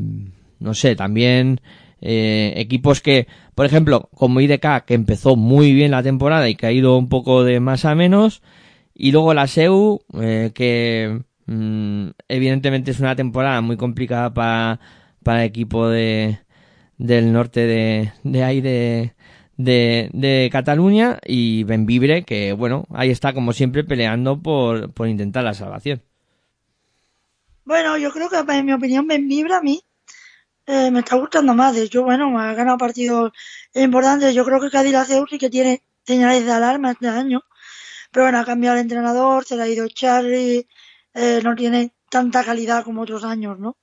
no sé, también eh, equipos que, por ejemplo, como IDK, que empezó muy bien la temporada y que ha ido un poco de más a menos, y luego la SEU, eh, que mm, evidentemente es una temporada muy complicada para, para el equipo de, del norte de, de de, de, Cataluña y Benvibre que bueno, ahí está como siempre peleando por, por intentar la salvación. Bueno, yo creo que en mi opinión Benvibre a mí eh, me está gustando más. De hecho, bueno, me ha ganado partidos importantes. Yo creo que Cádiz sí que tiene señales de alarma este año. Pero bueno, ha cambiado el entrenador, se le ha ido Charlie, eh, no tiene tanta calidad como otros años, ¿no?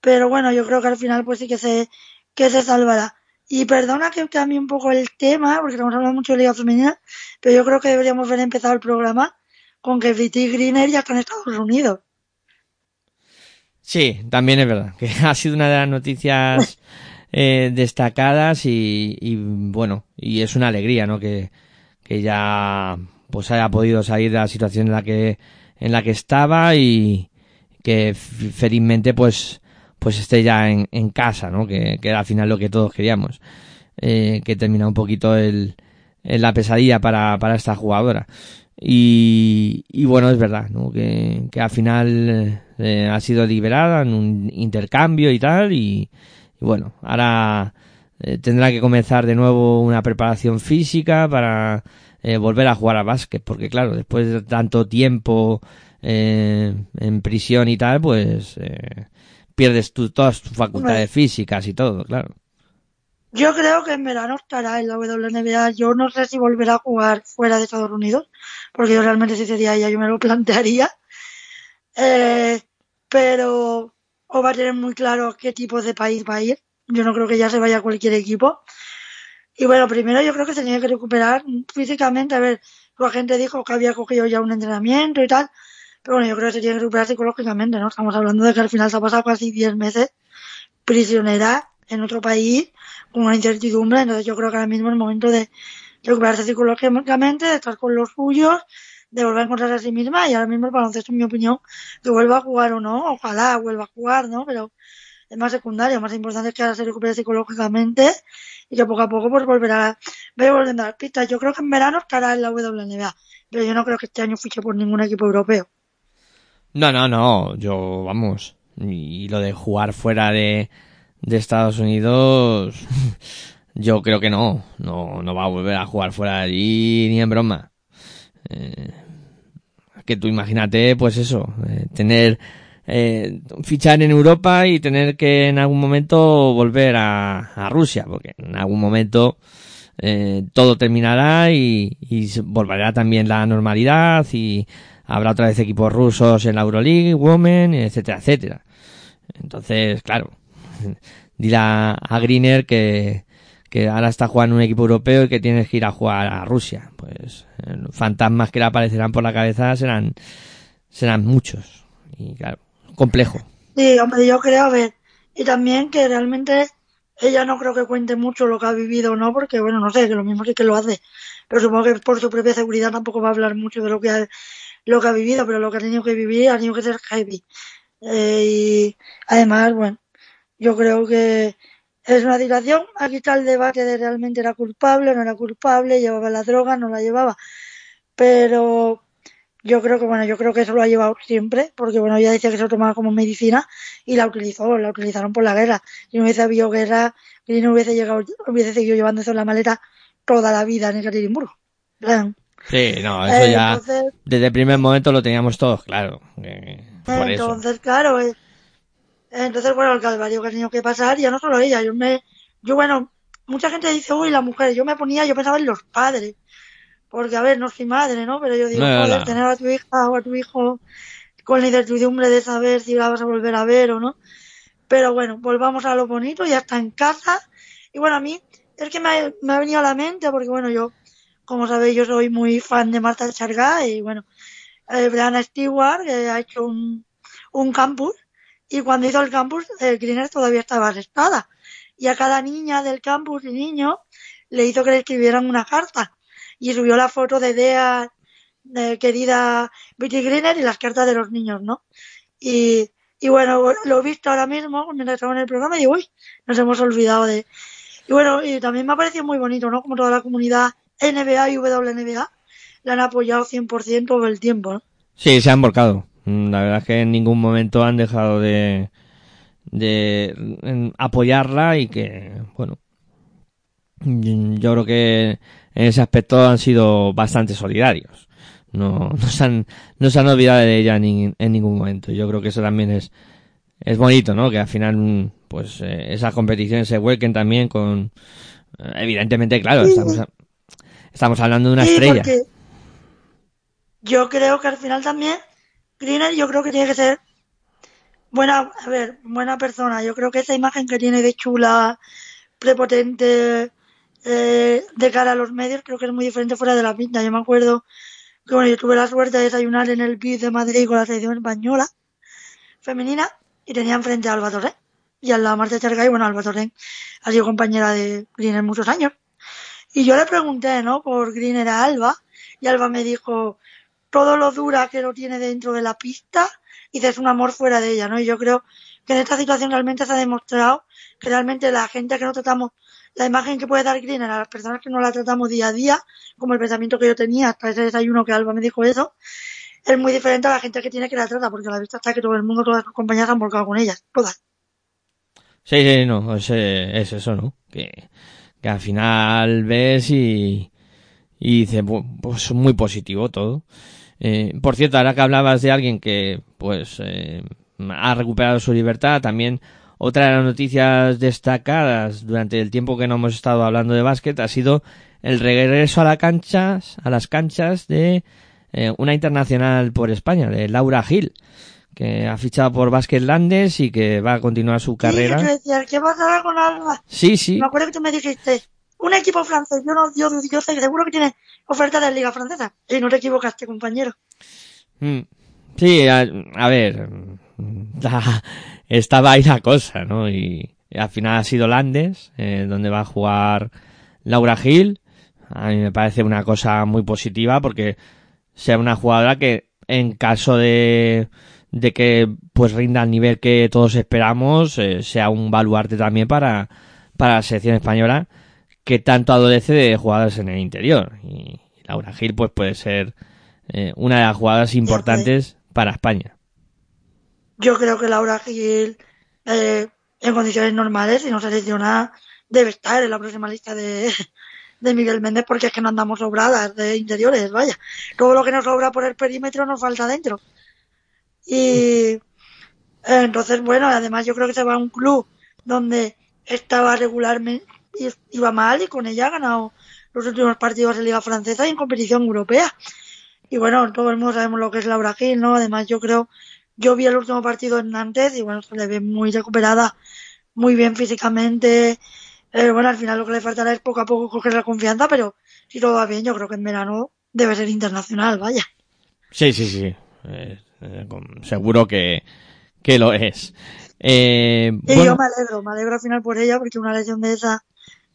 Pero bueno, yo creo que al final pues sí que se, que se salvará. Y perdona que cambie un poco el tema, porque estamos hablando mucho de Liga Femenina, pero yo creo que deberíamos haber empezado el programa con que Viti Greener ya está en Estados Unidos. Sí, también es verdad, que ha sido una de las noticias eh, destacadas y, y, bueno, y es una alegría, ¿no? Que, que ya pues haya podido salir de la situación en la que en la que estaba y que felizmente pues pues esté ya en, en casa, ¿no? Que, que, era al final lo que todos queríamos. Eh, que termina un poquito el, el, la pesadilla para, para esta jugadora. Y, y bueno, es verdad, ¿no? Que, que al final eh, ha sido liberada en un intercambio y tal. Y, bueno, ahora eh, tendrá que comenzar de nuevo una preparación física para eh, volver a jugar a básquet. Porque claro, después de tanto tiempo en prisión y tal, pues pierdes tu, todas tus facultades Bueno. físicas y todo, claro. Yo creo que en verano estará en la WNBA. Yo no sé si volverá a jugar fuera de Estados Unidos, porque yo realmente si sería ella yo me lo plantearía. Eh, pero o va a tener muy claro qué tipo de país va a ir. Yo no creo que ya se vaya a cualquier equipo. Y bueno, primero yo creo que se tenía que recuperar físicamente. A ver, su agente dijo que había cogido ya un entrenamiento y tal. Pero bueno, yo creo que se tiene que recuperar psicológicamente, ¿no? Estamos hablando de que al final se ha pasado casi 10 meses prisionera en otro país con una incertidumbre. Entonces yo creo que ahora mismo es el momento de recuperarse psicológicamente, de estar con los suyos, de volver a encontrarse a sí misma. Y ahora mismo el baloncesto, en mi opinión, que vuelva a jugar o no, ojalá vuelva a jugar, ¿no? Pero es más secundario, más importante es que ahora se recupere psicológicamente y que poco a poco pues volverá, vaya volviendo a las pistas. Yo creo que en verano estará en la WNBA, pero yo no creo que este año fiche por ningún equipo europeo. No, no, no, yo, vamos, y lo de jugar fuera de, de Estados Unidos, yo creo que no, no, no va a volver a jugar fuera de allí ni en broma. Eh, que tú imagínate, pues eso, eh, tener, eh, fichar en Europa y tener que en algún momento volver a, a Rusia, porque en algún momento eh, todo terminará y, y volverá también la normalidad y habrá otra vez equipos rusos en la Euroleague, Women, etcétera, etcétera. Entonces, claro, dile a, Greener que, que ahora está jugando un equipo europeo y que tienes que ir a jugar a Rusia. Pues eh, fantasmas que le aparecerán por la cabeza serán, serán muchos. Y claro, complejo. Sí, hombre, yo creo, a ver, y también que realmente ella no creo que cuente mucho lo que ha vivido, ¿no? Porque, bueno, no sé, que lo mismo sí que lo hace. Pero supongo que por su propia seguridad tampoco va a hablar mucho de lo que ha, lo que ha vivido, pero lo que ha tenido que vivir ha tenido que ser heavy. Eh, y además, bueno, yo creo que es una situación. Aquí está el debate de realmente era culpable, no era culpable, llevaba la droga, no la llevaba. Pero yo creo que, bueno, yo creo que eso lo ha llevado siempre, porque, bueno, ella decía que se lo tomaba como medicina y la utilizó, la utilizaron por la guerra. Si no hubiese habido guerra, no hubiese llegado, hubiese seguido llevando eso en la maleta toda la vida en Ekaterimburgo. Plan. Sí, no, eso Eh, ya entonces- desde el primer momento lo teníamos todos claro. eh, por eso. Entonces, claro, eh, entonces, bueno, el calvario que ha tenido que pasar, ya no solo ella, yo me, yo bueno, mucha gente dice, uy, la mujer, yo me ponía, yo pensaba en los padres, porque a ver, no soy madre, ¿no? Pero yo digo, No, joder, tener a tu hija o a tu hijo con la incertidumbre de saber si la vas a volver a ver o no. Pero bueno, volvamos a lo bonito, ya está en casa. Y bueno, a mí es que me ha, me ha venido a la mente, porque bueno, yo, como sabéis, yo soy muy fan de Marta Chargá y bueno, eh, Stewart, que ha hecho un, un campus, y cuando hizo el campus, eh, Greener todavía estaba arrestada. Y a cada niña del campus y niño le hizo que le escribieran una carta. Y subió la foto de Dea, de querida Betty Greener, y las cartas de los niños, ¿no? Y, y bueno, lo he visto ahora mismo, mientras estaba en el programa, y digo, uy, nos hemos olvidado de... Y bueno, y también me ha parecido muy bonito, ¿no? Como toda la comunidad NBA y WNBA la han apoyado 100% todo el tiempo, ¿no? Sí, se han volcado. Mm, La verdad es que en ningún momento han dejado de, de apoyarla y que, bueno, yo creo que en ese aspecto han sido bastante solidarios. No, no se han, no se han olvidado de ella ni- en ningún momento. Yo creo que eso también es, es bonito, ¿no? Que al final, mm, pues, eh, esas competiciones se vuelquen también con, eh, evidentemente, claro, estamos, estamos hablando de una Sí, estrella. yo creo que al final también Greener yo creo que tiene que ser buena, a ver, buena persona. Yo creo que esa imagen que tiene de chula, prepotente, eh, de cara a los medios, creo que es muy diferente fuera de la pinta. Yo me acuerdo que bueno, yo tuve la suerte de desayunar en el BID de Madrid con la selección española femenina y tenía enfrente a Alba Torrent y a Marta Chargay, bueno, Alba Torrent ha sido compañera de Greener muchos años. Y yo le pregunté, ¿no? Por Greener a Alba y Alba me dijo todo lo dura que lo tiene dentro de la pista y es un amor fuera de ella, ¿no? Y yo creo que en esta situación realmente se ha demostrado que realmente la gente que no tratamos, la imagen que puede dar Greener a las personas que no la tratamos día a día, como el pensamiento que yo tenía hasta ese desayuno que Alba me dijo eso, es muy diferente a la gente que tiene que la trata, porque a la vista está que todo el mundo, todas sus compañeras han volcado con ellas, todas. Sí, sí, no, es, es eso, ¿no? Que, que al final ves y, y dices, "Bu- pues muy positivo todo. Eh, por cierto, ahora que hablabas de alguien que, pues, eh, ha recuperado su libertad, también otra de las noticias destacadas durante el tiempo que no hemos estado hablando de básquet ha sido el regreso a las canchas, a las canchas de eh, una internacional por España, de Laura Gil, que ha fichado por Basket Landes y que va a continuar su carrera. Yo decía, ¿qué pasará con Alba? Sí, sí. Me acuerdo que tú me dijiste, un equipo francés, yo no, yo, yo sé seguro que tiene oferta de Liga Francesa. Y no te equivocaste, compañero. Mm. Sí, a, a ver, la- estaba ahí la cosa, ¿no? Y, y al final ha sido Landes, eh, donde va a jugar Laura Gil. A mí me parece una cosa muy positiva porque sea una jugadora que en caso de, de que pues rinda al nivel que todos esperamos, eh, sea un baluarte también para, para la selección española que tanto adolece de jugadoras en el interior. Y Laura Gil pues puede ser eh, una de las jugadoras importantes para España. Yo creo que Laura Gil, eh, en condiciones normales, si no se lesiona, debe estar en la próxima lista de, de Miguel Méndez porque es que no andamos sobradas de interiores, vaya. Todo lo que nos sobra por el perímetro nos falta dentro. Y entonces, bueno, además yo creo que se va a un club donde estaba regularmente, iba mal y con ella ha ganado los últimos partidos en Liga Francesa y en competición europea. Y bueno, todo el mundo sabemos lo que es Laura Gil, ¿no? Además, yo creo, yo vi el último partido en Nantes y bueno, se le ve muy recuperada, muy bien físicamente. Eh, bueno, al final lo que le faltará es poco a poco coger la confianza, pero si todo va bien, yo creo que en verano debe ser internacional, vaya. Sí, sí, sí. Eh, seguro que, que lo es. Eh, y yo me alegro, me alegro al final por ella, porque una lesión de esa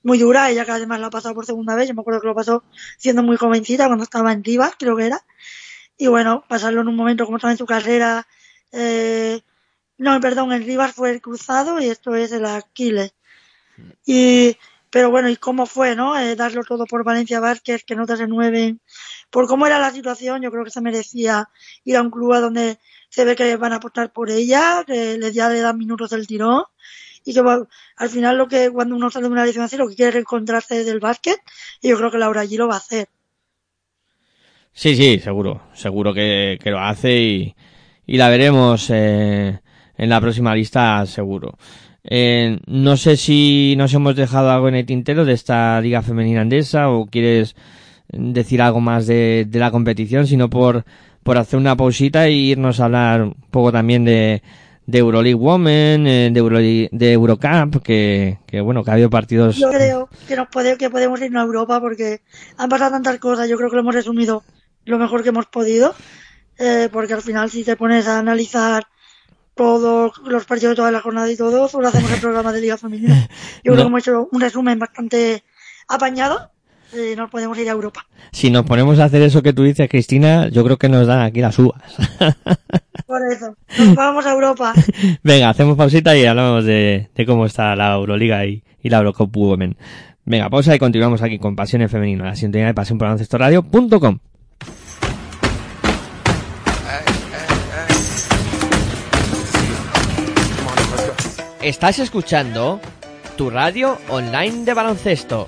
muy dura, ella que además la ha pasado por segunda vez, yo me acuerdo que lo pasó siendo muy jovencita cuando estaba en Rivas, creo que era, y bueno, pasarlo en un momento como estaba en su carrera, eh, no, perdón, en Rivas fue el cruzado y esto es el Aquiles. Y, pero bueno, ¿y cómo fue, no? Eh, darlo todo por Valencia Vázquez, que no te renueven. Por cómo era la situación, yo creo que se merecía ir a un club a donde se ve que van a apostar por ella, que les ya le dan minutos del tirón y que al final lo que cuando uno sale de una así lo que quiere es reencontrarse del básquet y yo creo que Laura allí lo va a hacer. Sí, sí, seguro, seguro que, que lo hace y, y la veremos eh, en la próxima lista seguro. Eh, no sé si nos hemos dejado algo en el tintero de esta liga femenina andesa o quieres decir algo más de, de la competición, sino por, por hacer una pausita e irnos a hablar un poco también de, de Euroleague Women, eh, de, de Eurocup, que, que bueno, que ha habido partidos. Yo creo que nos puede, que podemos irnos a Europa porque han pasado tantas cosas, yo creo que lo hemos resumido lo mejor que hemos podido, eh, porque al final si te pones a analizar todos los partidos de toda la jornada y todo, solo hacemos el programa de Liga Femenina. Yo creo que hemos hecho un resumen bastante apañado y nos podemos ir a Europa. Si nos ponemos a hacer eso que tú dices, Cristina, yo creo que nos dan aquí las uvas. Por eso, nos vamos a Europa. Venga, hacemos pausita y hablamos de, de cómo está la Euroliga y, y la Eurocup Women. Venga, pausa y continuamos aquí con Pasiones Femenino, la sintonía de Pasión por Radio.com. Estás escuchando tu radio online de baloncesto.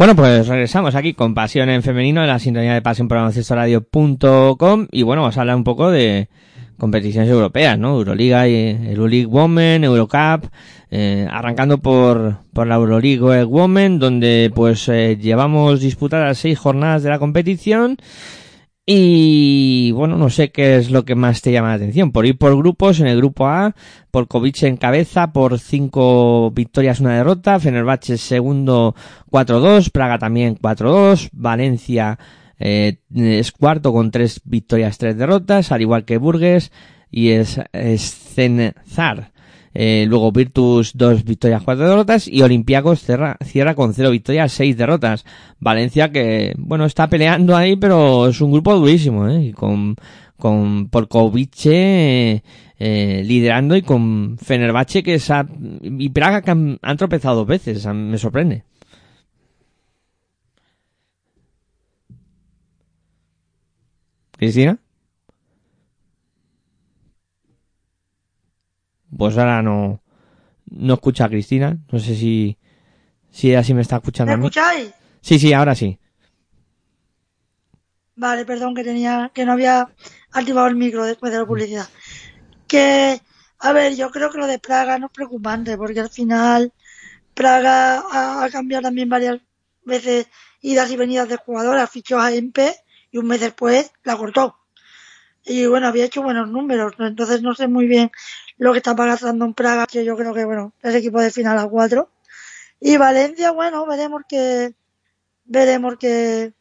Bueno, pues regresamos aquí con Pasión en Femenino en la sintonía de Pasión por Radio.com y bueno, vamos a hablar un poco de competiciones europeas, ¿no? Euroliga y Euroleague Women, Eurocup, eh, arrancando por, por la Euroleague Women, donde pues eh, llevamos disputadas seis jornadas de la competición Y bueno, no sé qué es lo que más te llama la atención. Por ir por grupos, en el grupo A, por Kovic en cabeza, por cinco victorias, una derrota, Fenerbahce segundo 4-2, Praga también 4-2, Valencia eh, es cuarto con tres victorias, tres derrotas, al igual que Burgues y es, Zar. Eh, luego Virtus dos victorias, cuatro derrotas y Olympiacos cierra, cierra con cero victorias, seis derrotas. Valencia que, bueno, está peleando ahí, pero es un grupo durísimo, ¿eh? Con, con Porkovice eh, liderando y con Fenerbahce que es y Praga que han, tropezado dos veces, me sorprende. Cristina. Pues ahora no, no escucha a Cristina. No sé si, si así me está escuchando. ¿Me escucháis? Sí, sí, ahora sí. Vale, perdón que tenía, que no había activado el micro después de la publicidad. Que, a ver, yo creo que lo de Praga no es preocupante, porque al final Praga ha, cambiado también varias veces idas y venidas de jugadoras, fichó a MP y un mes después la cortó. Y bueno, había hecho buenos números, entonces no sé muy bien lo que está pasando en Praga, que yo creo que, bueno, es equipo de final a cuatro. Y Valencia, bueno, veremos que, veremos que,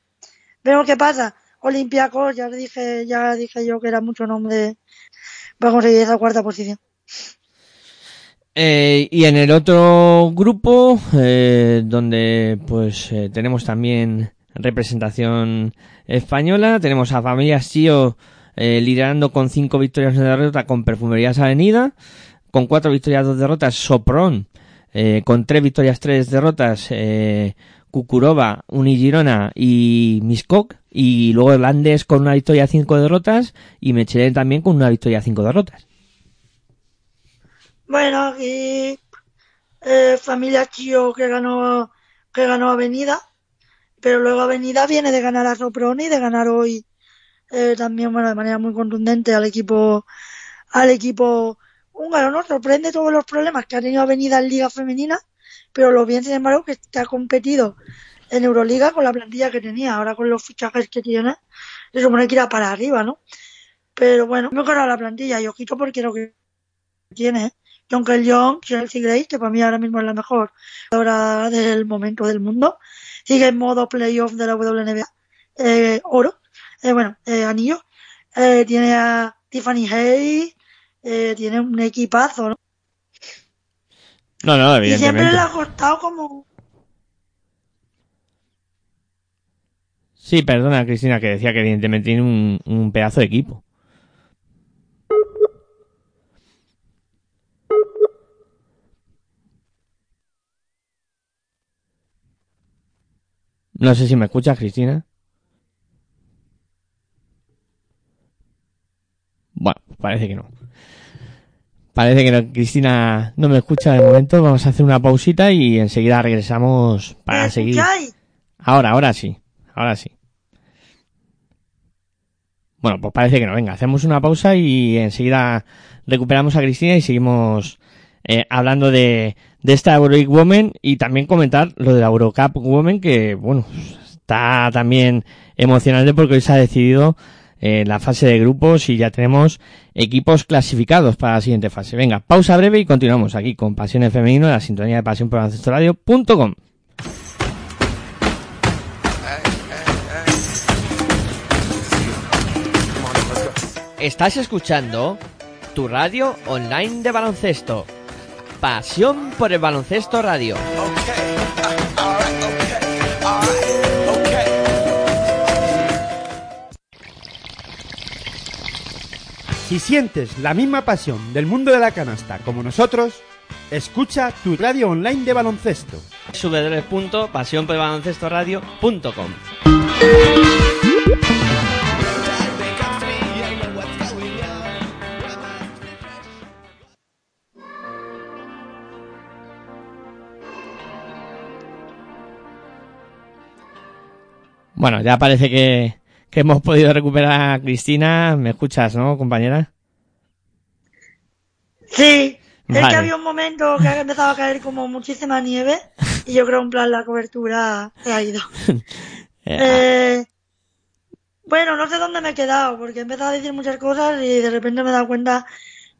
veremos qué pasa. Olympiacos, ya dije, ya dije yo que era mucho nombre para conseguir esa cuarta posición. Eh, y en el otro grupo, eh, donde pues eh, tenemos también representación española, tenemos a Familia Sio eh, liderando con cinco victorias de derrota con Perfumerías Avenida, con cuatro victorias, dos derrotas, Sopron, eh, con tres victorias, tres derrotas, eh, Kukurova, Unigirona y Miskok, y luego Landes con una victoria, cinco derrotas, y Mechelen también con una victoria, cinco derrotas. Bueno, y eh, Familia Chio que ganó, que ganó Avenida, pero luego Avenida viene de ganar a Sopron y de ganar hoy eh, también bueno de manera muy contundente al equipo al equipo húngaro no sorprende todos los problemas que ha tenido Avenida en Liga Femenina pero lo bien sin embargo que, ha competido en Euroliga con la plantilla que tenía. Ahora con los fichajes que tiene se supone que irá para arriba no pero bueno mejorado la plantilla y ojito porque lo que tiene ¿eh? aunque el Young Chelsea Grace que para mí ahora mismo es la mejor ahora del momento del mundo sigue en modo playoff de la WNBA eh, oro eh, bueno, eh, Anillo, eh, tiene a Tiffany Hay, eh, tiene un equipazo, ¿no? No, no, evidentemente. Y siempre le ha costado como... Sí, perdona, Cristina, que decía que evidentemente tiene un, un pedazo de equipo. No sé si me escuchas, Cristina. Bueno, parece que no. Parece que no, Cristina no me escucha de momento. Vamos a hacer una pausita y enseguida regresamos para seguir. Ahora, ahora sí. Ahora sí. Bueno, pues parece que no. Venga, hacemos una pausa y enseguida recuperamos a Cristina y seguimos eh, hablando de, de esta Euroleague Women y también comentar lo de la Eurocup Women que, bueno, está también emocionante porque hoy se ha decidido en la fase de grupos y ya tenemos equipos clasificados para la siguiente fase. Venga, pausa breve y continuamos aquí con Pasiones Femenino de la sintonía de pasión por Radio.com. Estás escuchando tu radio online de baloncesto. Pasión por el baloncesto radio. Si sientes la misma pasión del mundo de la canasta como nosotros, escucha tu radio online de baloncesto. www.pasionpelbaloncestoradio.com Bueno, ya parece que, que hemos podido recuperar a Cristina. ¿Me escuchas, no, compañera? Sí, es que había un momento que ha empezado a caer como muchísima nieve y yo creo en plan la cobertura se ha ido. Eh, Bueno, no sé dónde me he quedado, porque he empezado a decir muchas cosas y de repente me he dado cuenta.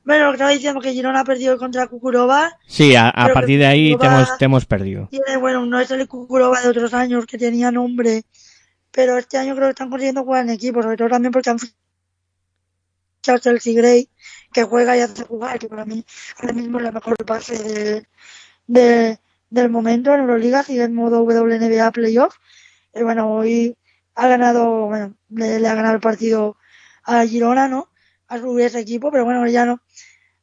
Bueno, lo que estaba diciendo que Girona ha perdido contra Kukurova. Sí, a, a partir de ahí te hemos, te hemos, perdido. Tiene, bueno, no es el Kukurova de otros años que tenía nombre, pero este año creo que están consiguiendo jugar en equipo, sobre todo también porque han fichado Chelsea Gray, que juega y hace jugar, que para mí ahora mismo es la mejor base de, de, del momento en Euroliga, sigue en modo WNBA Playoff. Y bueno, hoy ha ganado, bueno, le, ha ganado el partido a Girona, ¿no? A su ese equipo, pero bueno, ya no.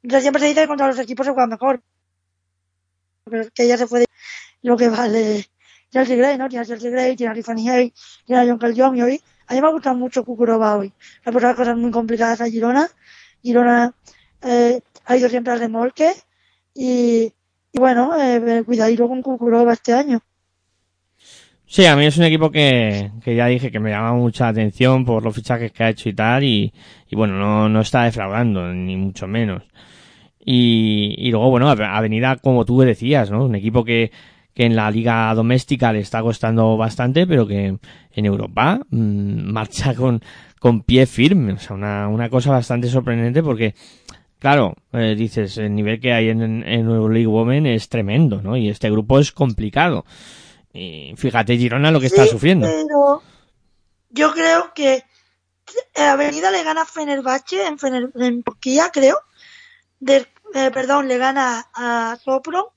Entonces siempre se dice que contra los equipos se juega mejor. Pero que ya se fue de lo que vale Chelsea Gray, ¿no? Tiene a Chelsea Gray, tiene a Tiffany Hay, tiene a John Caljon y hoy. A mí me ha gustado mucho Kukurova hoy. Le ha pasado cosas muy complicadas a Girona. Girona eh, ha ido siempre al remolque y, y bueno, eh, cuidadito con Kukurova este año. Sí, a mí es un equipo que, que ya dije que me llama mucha atención por los fichajes que ha hecho y tal, y, y bueno, no, no está defraudando, ni mucho menos. Y, y luego, bueno, Avenida, como tú decías, ¿no? Un equipo que, que en la liga doméstica le está costando bastante, pero que en Europa mmm, marcha con, con pie firme. O sea, una, una cosa bastante sorprendente porque, claro, eh, dices, el nivel que hay en, en Euroleague Women es tremendo, ¿no? Y este grupo es complicado. Y fíjate Girona lo que sí, está sufriendo. Pero yo creo que Avenida le gana a Fenerbahce en, Fener, en Turquía, creo. De, eh, perdón, le gana a Sopro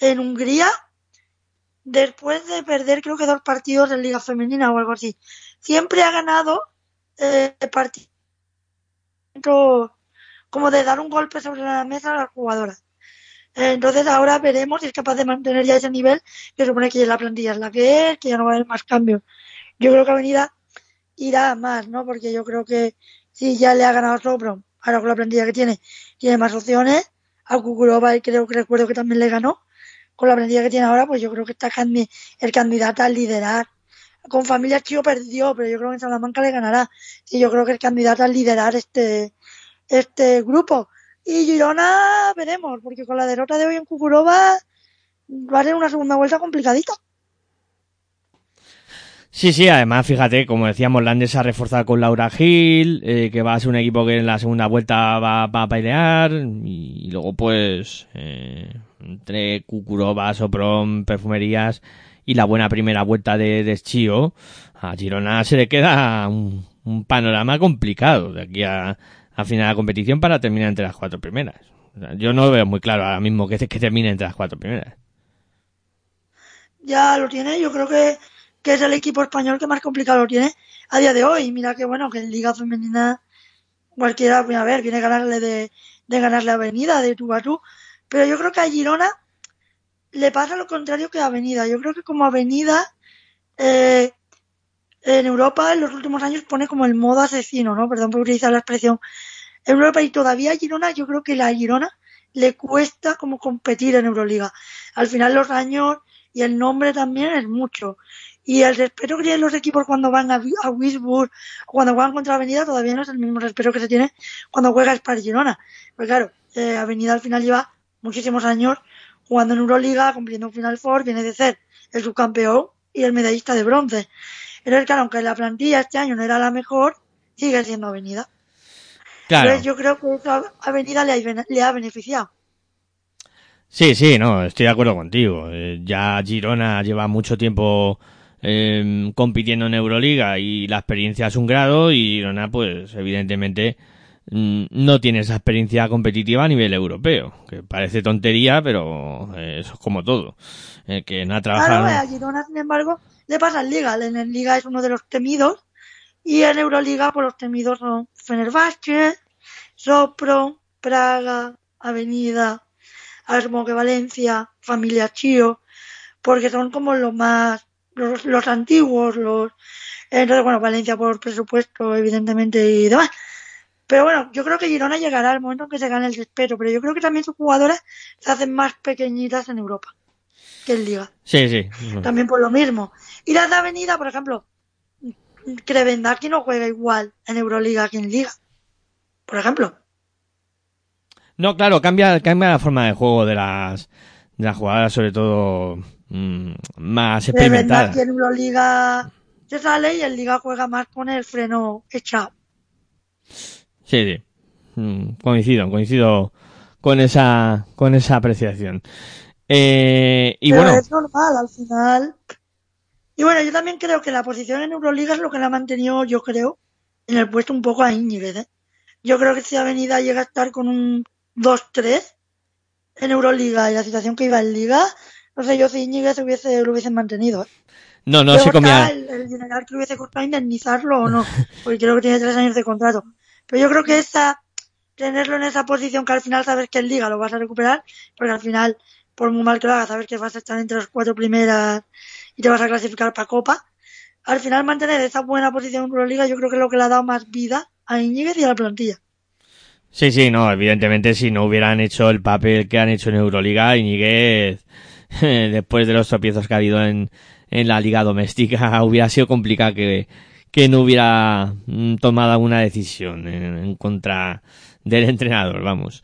en Hungría. Después de perder, creo que dos partidos en Liga Femenina o algo así. Siempre ha ganado eh, partidos como de dar un golpe sobre la mesa a las jugadoras. Entonces ahora veremos si es capaz de mantener ya ese nivel, que supone que la plantilla es la que es, que ya no va a haber más cambios. Yo creo que Avenida irá más, ¿no? Porque yo creo que si ya le ha ganado a Sopron, ahora con la plantilla que tiene, tiene más opciones. A Kukurova creo que recuerdo que también le ganó. Con la plantilla que tiene ahora, pues yo creo que está el candidato al liderar. Con Familia Chío perdió, pero yo creo que en Salamanca le ganará. Y yo creo que es candidato al liderar este, este grupo. Y Girona veremos, porque con la derrota de hoy en Kukurova va a ser una segunda vuelta complicadita. Sí, sí, además, fíjate, como decíamos, Landes ha reforzado con Laura Gil, eh, que va a ser un equipo que en la segunda vuelta va, va a pelear, y, y luego pues, eh, entre Kukurova, Sopron, Perfumerías y la buena primera vuelta de, de Schio, a Girona se le queda un, panorama complicado de aquí a, final de la competición para terminar entre las cuatro primeras. Yo no lo veo muy claro ahora mismo que, que termine entre las cuatro primeras. Ya lo tiene, yo creo que, es el equipo español que más complicado lo tiene a día de hoy. Mira que bueno, que en Liga Femenina cualquiera, a ver, viene a ganarle de, de ganarle Avenida, de tú a. Pero yo creo que a Girona le pasa lo contrario que a Avenida. Yo creo que como Avenida eh, en Europa en los últimos años pone como el modo asesino, ¿no? Perdón por utilizar la expresión. En Europa y todavía a Girona, yo creo que la Girona le cuesta como competir en Euroliga. Al final los años y el nombre también es mucho. Y el respeto que tienen los equipos cuando van a, a Wisburg o cuando juegan contra Avenida todavía no es el mismo respeto que se tiene cuando juegas para Girona. Pues claro, eh, Avenida al final lleva muchísimos años jugando en Euroliga, cumpliendo un Final Four, viene de ser el subcampeón y el medallista de bronce. Pero claro, aunque la plantilla este año no era la mejor, sigue siendo Avenida. Claro. Entonces yo creo que esa Avenida le ha, le ha beneficiado. Sí, sí, no, estoy de acuerdo contigo. Eh, ya Girona lleva mucho tiempo eh, compitiendo en Euroliga y la experiencia es un grado y Girona, pues, evidentemente, no tiene esa experiencia competitiva a nivel europeo. Que parece tontería, pero eh, eso es como todo. Eh, que no ha trabajado. Claro, a Girona, sin embargo, le pasa en Liga. En el Liga es uno de los temidos y en Euroliga, pues los temidos son Fenerbahce, Sopro, Praga, Avenida, que Valencia, Familia Chío, porque son como los más, los, los antiguos, los, entonces bueno, Valencia por presupuesto, evidentemente, y demás. Pero bueno, yo creo que Girona llegará al momento en que se gane el respeto, pero yo creo que también sus jugadoras se hacen más pequeñitas en Europa que en Liga. Sí, sí. También por lo mismo. Y las de Avenida, por ejemplo, Crevendaki no juega igual en Euroliga que en Liga. Por ejemplo. No, claro, cambia, cambia la forma de juego de las, de las jugadoras, sobre todo mmm, más experimentadas. en Euroliga se sale y el Liga juega más con el freno echado. Sí, sí. Mm, coincido, coincido con esa, con esa apreciación. Eh, y Pero bueno, es normal, al final. Y bueno, yo también creo que la posición en Euroliga es lo que la ha mantenido, yo creo, en el puesto un poco a Íñiguez. ¿eh? Yo creo que si Avenida llega a estar con un 2-3 en Euroliga y la situación que iba en Liga, no sé yo si Íñiguez hubiese, lo hubiesen mantenido. ¿eh? no, no se comía. El, el general que hubiese costado indemnizarlo o no, porque creo que tiene tres años de contrato. Pero yo creo que esa, tenerlo en esa posición que al final sabes que en Liga lo vas a recuperar, porque al final, por muy mal que lo hagas, sabes que vas a estar entre las cuatro primeras y te vas a clasificar para Copa. Al final mantener esa buena posición en Euroliga yo creo que es lo que le ha dado más vida a Íñiguez y a la plantilla. Sí, sí, no, evidentemente si no hubieran hecho el papel que han hecho en Euroliga, Iñiguez, después de los tropiezos que ha habido en, en la liga doméstica, hubiera sido complicado que, que no hubiera mm, tomado alguna decisión en, contra del entrenador, vamos.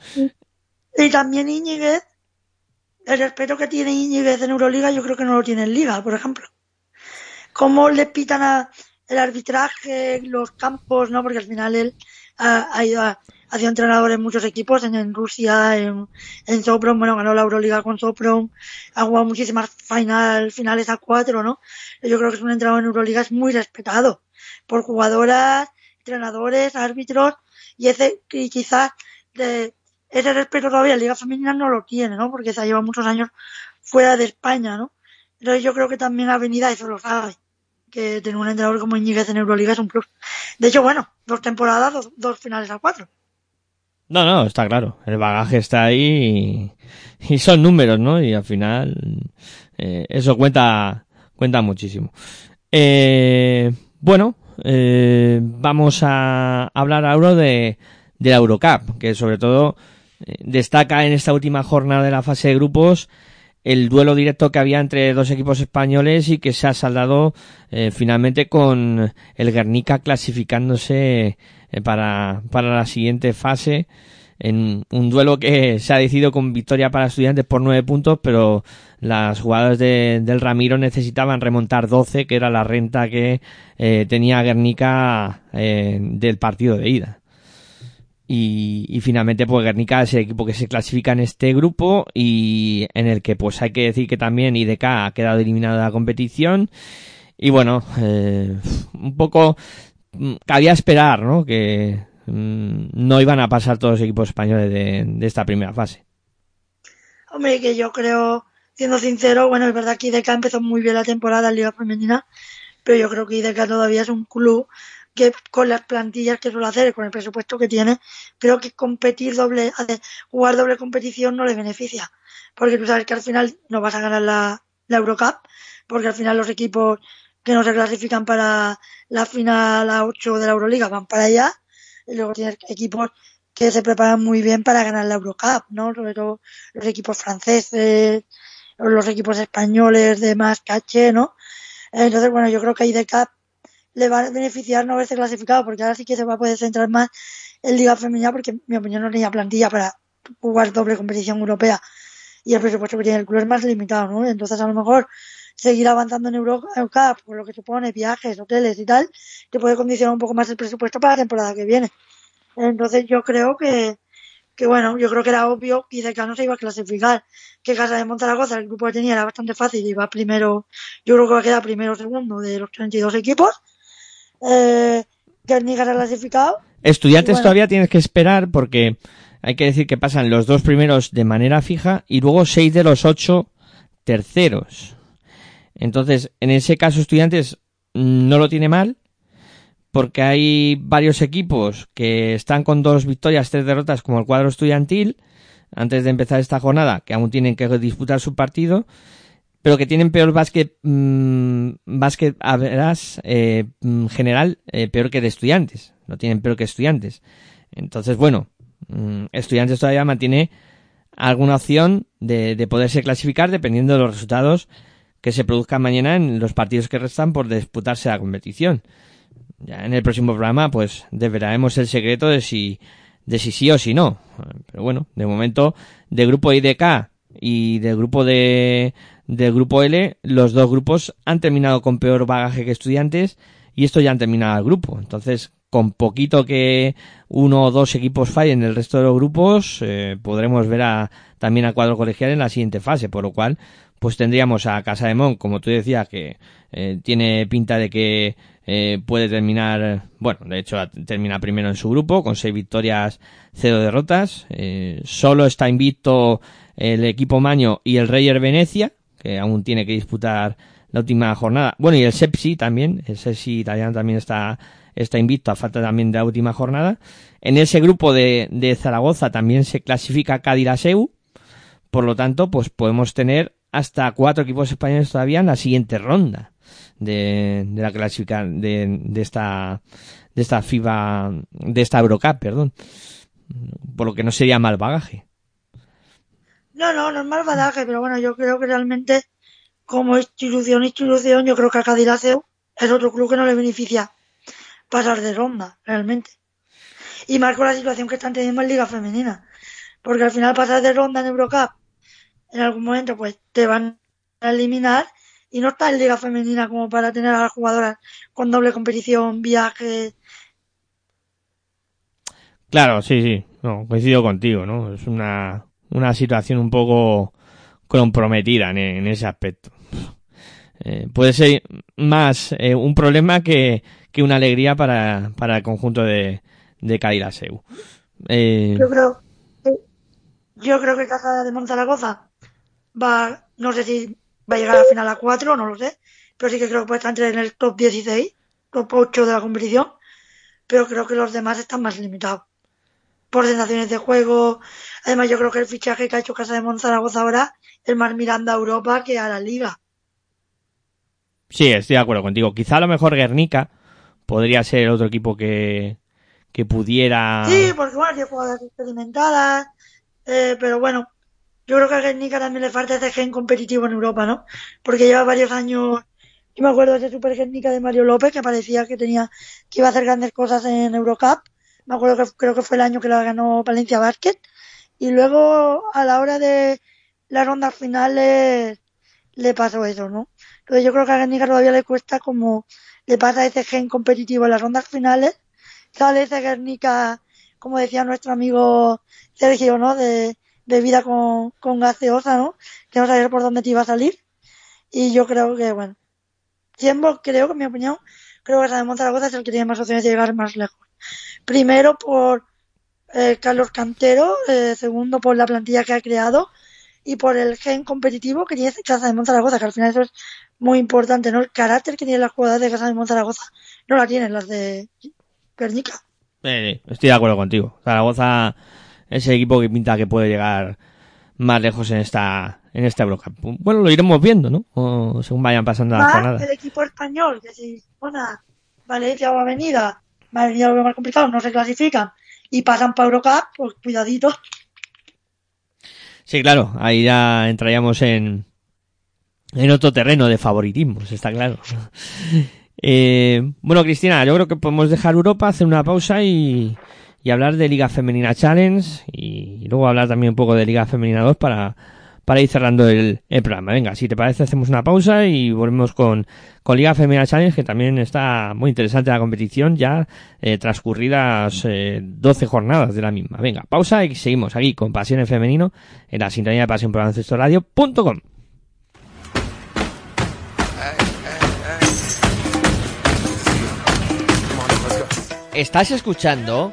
Y también Íñiguez, el respeto que tiene Íñiguez en Euroliga yo creo que no lo tiene en Liga, por ejemplo. Cómo le pitan a el arbitraje, los campos, ¿no? Porque al final él ha, ido a, ha entrenador en muchos equipos, en, en Rusia, en, en Sopron, bueno, ganó la Euroliga con Sopron, ha jugado muchísimas final, finales a cuatro, ¿no? Yo creo que es un entrenador en Euroliga, es muy respetado por jugadoras, entrenadores, árbitros, y ese, y quizás de, ese respeto todavía en Liga Femenina no lo tiene, ¿no? Porque se ha llevado muchos años fuera de España, ¿no? Entonces yo creo que también Avenida eso lo sabe, que tener un entrenador como Iñiguez en Euroliga es un plus. De hecho, bueno, dos temporadas, dos, finales a cuatro. No, no, está claro. El bagaje está ahí y, y son números, ¿no? Y al final eh, eso cuenta, cuenta muchísimo. Eh, bueno, eh, vamos a hablar ahora de, la Eurocup, que sobre todo eh, destaca en esta última jornada de la fase de grupos el duelo directo que había entre dos equipos españoles y que se ha saldado eh, finalmente con el Guernica clasificándose eh, para, para la siguiente fase en un duelo que se ha decidido con victoria para estudiantes por nueve puntos, pero las jugadoras de, del Ramiro necesitaban remontar 12, que era la renta que eh, tenía Guernica eh, del partido de ida. Y, finalmente pues Guernica es el equipo que se clasifica en este grupo y en el que pues hay que decir que también IDK ha quedado eliminado de la competición y bueno eh, un poco cabía esperar ¿no? que mmm, no iban a pasar todos los equipos españoles de, de, esta primera fase hombre que yo creo siendo sincero bueno es verdad que IDK empezó muy bien la temporada en Liga Femenina pero yo creo que IDK todavía es un club que con las plantillas que suele hacer, con el presupuesto que tiene, creo que competir doble, jugar doble competición no le beneficia. Porque tú sabes que al final no vas a ganar la, la Eurocup, porque al final los equipos que no se clasifican para la final a 8 de la Euroliga van para allá, y luego tienes equipos que se preparan muy bien para ganar la Eurocup, ¿no? Sobre todo los equipos franceses, los equipos españoles de más caché, ¿no? Entonces, bueno, yo creo que IDK le va a beneficiar no haberse clasificado, porque ahora sí que se va a poder centrar más en Liga Femenina, porque en mi opinión no tenía plantilla para jugar doble competición europea y el presupuesto que tiene el club es más limitado, ¿no? Entonces a lo mejor seguir avanzando en Eurocup, por lo que supone viajes, hoteles y tal, te puede condicionar un poco más el presupuesto para la temporada que viene. Entonces yo creo que, que bueno, yo creo que era obvio que IDK no se iba a clasificar, que Casa de Monzaragoza, el grupo que tenía era bastante fácil y va primero, yo creo que va a quedar primero o segundo de los 32 equipos eh, Guernica se ha clasificado. Estudiantes bueno. todavía tienes que esperar porque hay que decir que pasan los dos primeros de manera fija y luego seis de los ocho terceros. Entonces, en ese caso, Estudiantes no lo tiene mal porque hay varios equipos que están con dos victorias, tres derrotas, como el cuadro estudiantil, antes de empezar esta jornada, que aún tienen que disputar su partido pero que tienen peor básquet, básquet a eh, general, eh, peor que de estudiantes. No tienen peor que estudiantes. Entonces, bueno, mmm, estudiantes todavía mantiene alguna opción de, de, poderse clasificar dependiendo de los resultados que se produzcan mañana en los partidos que restan por disputarse la competición. Ya en el próximo programa, pues, develaremos el secreto de si, de si sí o si no. Pero bueno, de momento, de grupo IDK y del grupo de, del grupo L, los dos grupos han terminado con peor bagaje que estudiantes y esto ya han terminado el grupo. Entonces, con poquito que uno o dos equipos fallen el resto de los grupos, eh, podremos ver a, también a cuadro colegial en la siguiente fase, por lo cual, pues tendríamos a Casa de Mon, como tú decías, que eh, tiene pinta de que eh, puede terminar, bueno, de hecho termina primero en su grupo con seis victorias, cero derrotas. Eh, solo está invicto el equipo Maño y el Reyer Venecia, que aún tiene que disputar la última jornada. Bueno, y el Sepsi también, el Sepsi italiano también está, está invicto a falta también de la última jornada. En ese grupo de, de Zaragoza también se clasifica Cadiraseu, por lo tanto, pues podemos tener hasta cuatro equipos españoles todavía en la siguiente ronda de, la clasificación de, de esta de esta FIBA de esta Eurocup, perdón. Por lo que no sería mal bagaje. No, no, no es mal bagaje, pero bueno, yo creo que realmente como institución, institución, yo creo que a Cadiraceo es otro club que no le beneficia pasar de ronda, realmente. Y más con la situación que están teniendo en Liga Femenina. Porque al final pasar de ronda en Eurocup, en algún momento pues te van a eliminar y no está en Liga Femenina como para tener a las jugadoras con doble competición, viaje. Claro, sí, sí, no, coincido contigo, ¿no? Es una, una situación un poco comprometida en, en ese aspecto. Eh, puede ser más eh, un problema que, que una alegría para, para el conjunto de, de. Eh, Yo creo, yo creo que Casa de Monzaragoza va, no sé si va a llegar a la final a 4, no lo sé, pero sí que creo que puede estar entre en el top 16, top 8 de la competición, pero creo que los demás están más limitados por sensaciones de juego. Además, yo creo que el fichaje que ha hecho Casa de Monzaragoza ahora es más mirando a Europa que a la Liga. Sí, estoy de acuerdo contigo. Quizá a lo mejor Guernica podría ser el otro equipo que, que pudiera. Sí, porque bueno, tiene jugadoras experimentadas, eh, pero bueno, yo creo que a Guernica también le falta ese gen competitivo en Europa, ¿no? Porque lleva varios años, yo me acuerdo de ese Super Guernica de Mario López, que parecía que tenía, que iba a hacer grandes cosas en Eurocup. Me acuerdo que creo que fue el año que la ganó Valencia Basket. Y luego, a la hora de las rondas finales, le pasó eso, ¿no? Entonces yo creo que a Guernica todavía le cuesta como, le pasa ese gen competitivo en las rondas finales. Sale ese Guernica, como decía nuestro amigo Sergio, ¿no? De, bebida con, con gaseosa, ¿no? Que no sabías por dónde te iba a salir. Y yo creo que, bueno, siempre creo que en mi opinión, creo que San Zaragoza es el que tiene más opciones de llegar más lejos. Primero por eh, Carlos Cantero, eh, segundo por la plantilla que ha creado y por el gen competitivo que tiene Casa de Monzaragoza, que al final eso es muy importante, ¿no? El carácter que tienen las jugadoras de Casa de Monzaragoza no la tienen las de Guernica. Eh, estoy de acuerdo contigo. Zaragoza es el equipo que pinta que puede llegar más lejos en esta en esta Eurocup. Bueno, lo iremos viendo, ¿no? O según vayan pasando las Más jornadas. el equipo español, que si bueno, Valencia o Avenida, Avenida lo más complicado, no se clasifican y pasan para Eurocup, pues cuidadito. Sí, claro, ahí ya entraríamos en, en otro terreno de favoritismos, está claro. Eh, bueno, Cristina, yo creo que podemos dejar Europa, hacer una pausa y, y hablar de Liga Femenina Challenge y luego hablar también un poco de Liga Femenina 2 para, para ir cerrando el, el programa. Venga, si te parece, hacemos una pausa y volvemos con, con Liga Femenina Challenge, que también está muy interesante la competición, ya eh, transcurridas eh, 12 jornadas de la misma. Venga, pausa y seguimos aquí con Pasión en Femenino en la sintonía de Pasión por Baloncesto Radio.com. Estás escuchando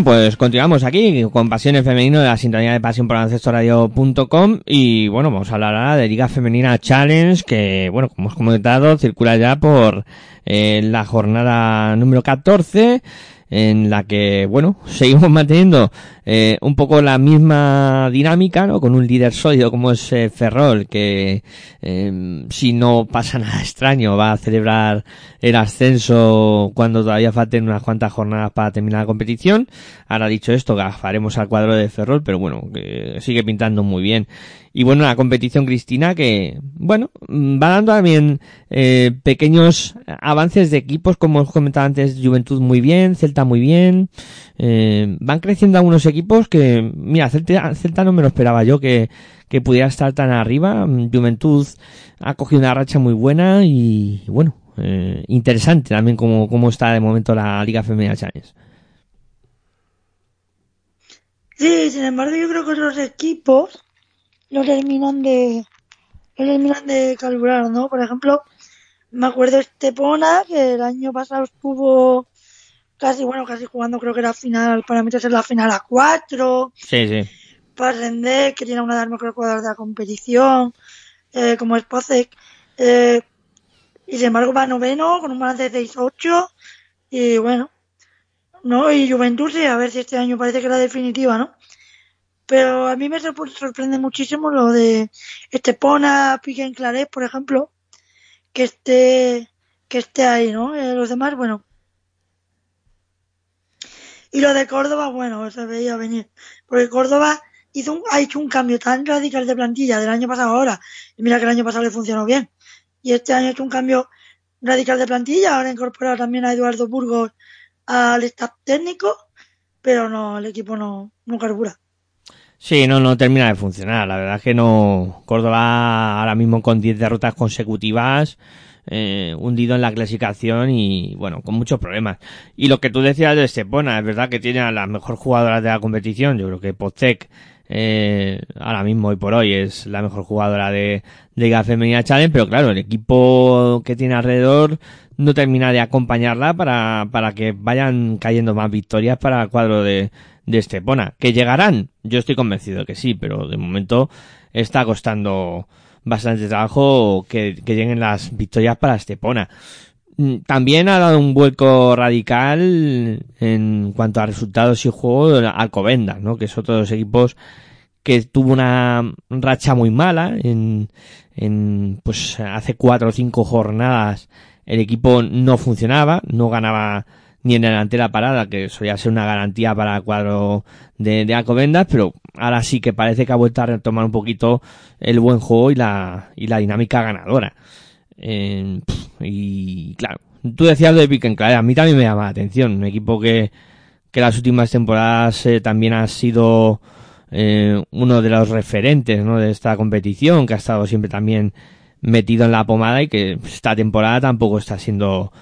Bueno, pues continuamos aquí con Pasiones Femenino de la sintonía de pasión por Radio.com y bueno, vamos a hablar ahora de Liga Femenina Challenge que, bueno, como hemos comentado, circula ya por eh, la jornada número 14 en la que, bueno, seguimos manteniendo eh, un poco la misma dinámica, ¿no? Con un líder sólido como es eh, Ferrol, que eh, si no pasa nada extraño va a celebrar el ascenso cuando todavía falten unas cuantas jornadas para terminar la competición. Ahora dicho esto, gafaremos al cuadro de Ferrol, pero bueno, que sigue pintando muy bien. Y bueno, la competición Cristina que, bueno, va dando también eh, pequeños avances de equipos, como os comentaba antes, Juventud muy bien, Celta muy bien. Eh, van creciendo algunos equipos que, mira, Celta, Celta no me lo esperaba yo que, que pudiera estar tan arriba. Juventud ha cogido una racha muy buena y, bueno, eh, interesante también como, como está de momento la Liga Femenina Challenge. Sí, sin embargo, yo creo que los equipos no terminan de no terminan de calcular, ¿no? Por ejemplo, me acuerdo Estepona, que el año pasado estuvo casi, bueno, casi jugando, creo que era final, para meterse en la final a cuatro. Sí, sí. Parrendé, que tiene una de las mejores jugadoras de la competición, eh, como es Pocek, eh, y sin embargo va noveno, con un balance de 6-8, y bueno, ¿no? Y Juventud, sí, a ver si este año parece que es la definitiva, ¿no? Pero a mí me sorprende muchísimo lo de Estepona, Pique en Claret, por ejemplo, que esté, que esté ahí, ¿no? Eh, los demás, bueno. Y lo de Córdoba, bueno, se veía venir. Porque Córdoba hizo un, ha hecho un cambio tan radical de plantilla del año pasado ahora. Y mira que el año pasado le funcionó bien. Y este año ha hecho un cambio radical de plantilla. Ahora ha incorporado también a Eduardo Burgos al staff técnico. Pero no, el equipo no, no carbura. Sí, no, no termina de funcionar. La verdad es que no. Córdoba ahora mismo con 10 derrotas consecutivas, eh, hundido en la clasificación y, bueno, con muchos problemas. Y lo que tú decías de Estepona, es verdad que tiene a las mejor jugadoras de la competición. Yo creo que Pozek, eh, ahora mismo y por hoy es la mejor jugadora de, de Femenina Challenge, pero claro, el equipo que tiene alrededor no termina de acompañarla para, para que vayan cayendo más victorias para el cuadro de, de Estepona. ¿Que llegarán? Yo estoy convencido que sí, pero de momento está costando bastante trabajo que, que lleguen las victorias para Estepona. También ha dado un vuelco radical en cuanto a resultados y juego Alcobendas, ¿no? Que es otro de los equipos que tuvo una racha muy mala en, en pues hace cuatro o cinco jornadas el equipo no funcionaba, no ganaba ni en delantera parada, que solía ser una garantía para el cuadro de, de pero ahora sí que parece que ha vuelto a retomar un poquito el buen juego y la, y la dinámica ganadora. Eh, y claro, tú decías de and a mí también me llama la atención, un equipo que, que las últimas temporadas eh, también ha sido eh, uno de los referentes ¿no? de esta competición, que ha estado siempre también metido en la pomada y que esta temporada tampoco está siendo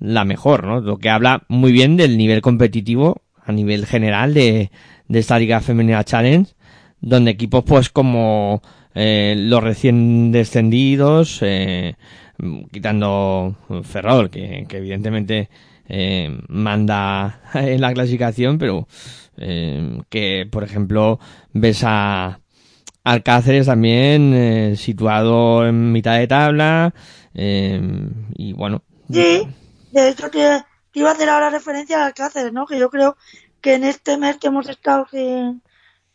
la mejor, ¿no? Lo que habla muy bien del nivel competitivo a nivel general de, esta Liga Femenina Challenge, donde equipos pues como eh, los recién descendidos, eh, quitando Ferrol, que, evidentemente eh, manda en la clasificación, pero eh, que por ejemplo ves a Alcáceres también situado en mitad de tabla y bueno. De hecho te iba a hacer ahora referencia a Alcáceres, ¿no? Que yo creo que en este mes que hemos estado sin,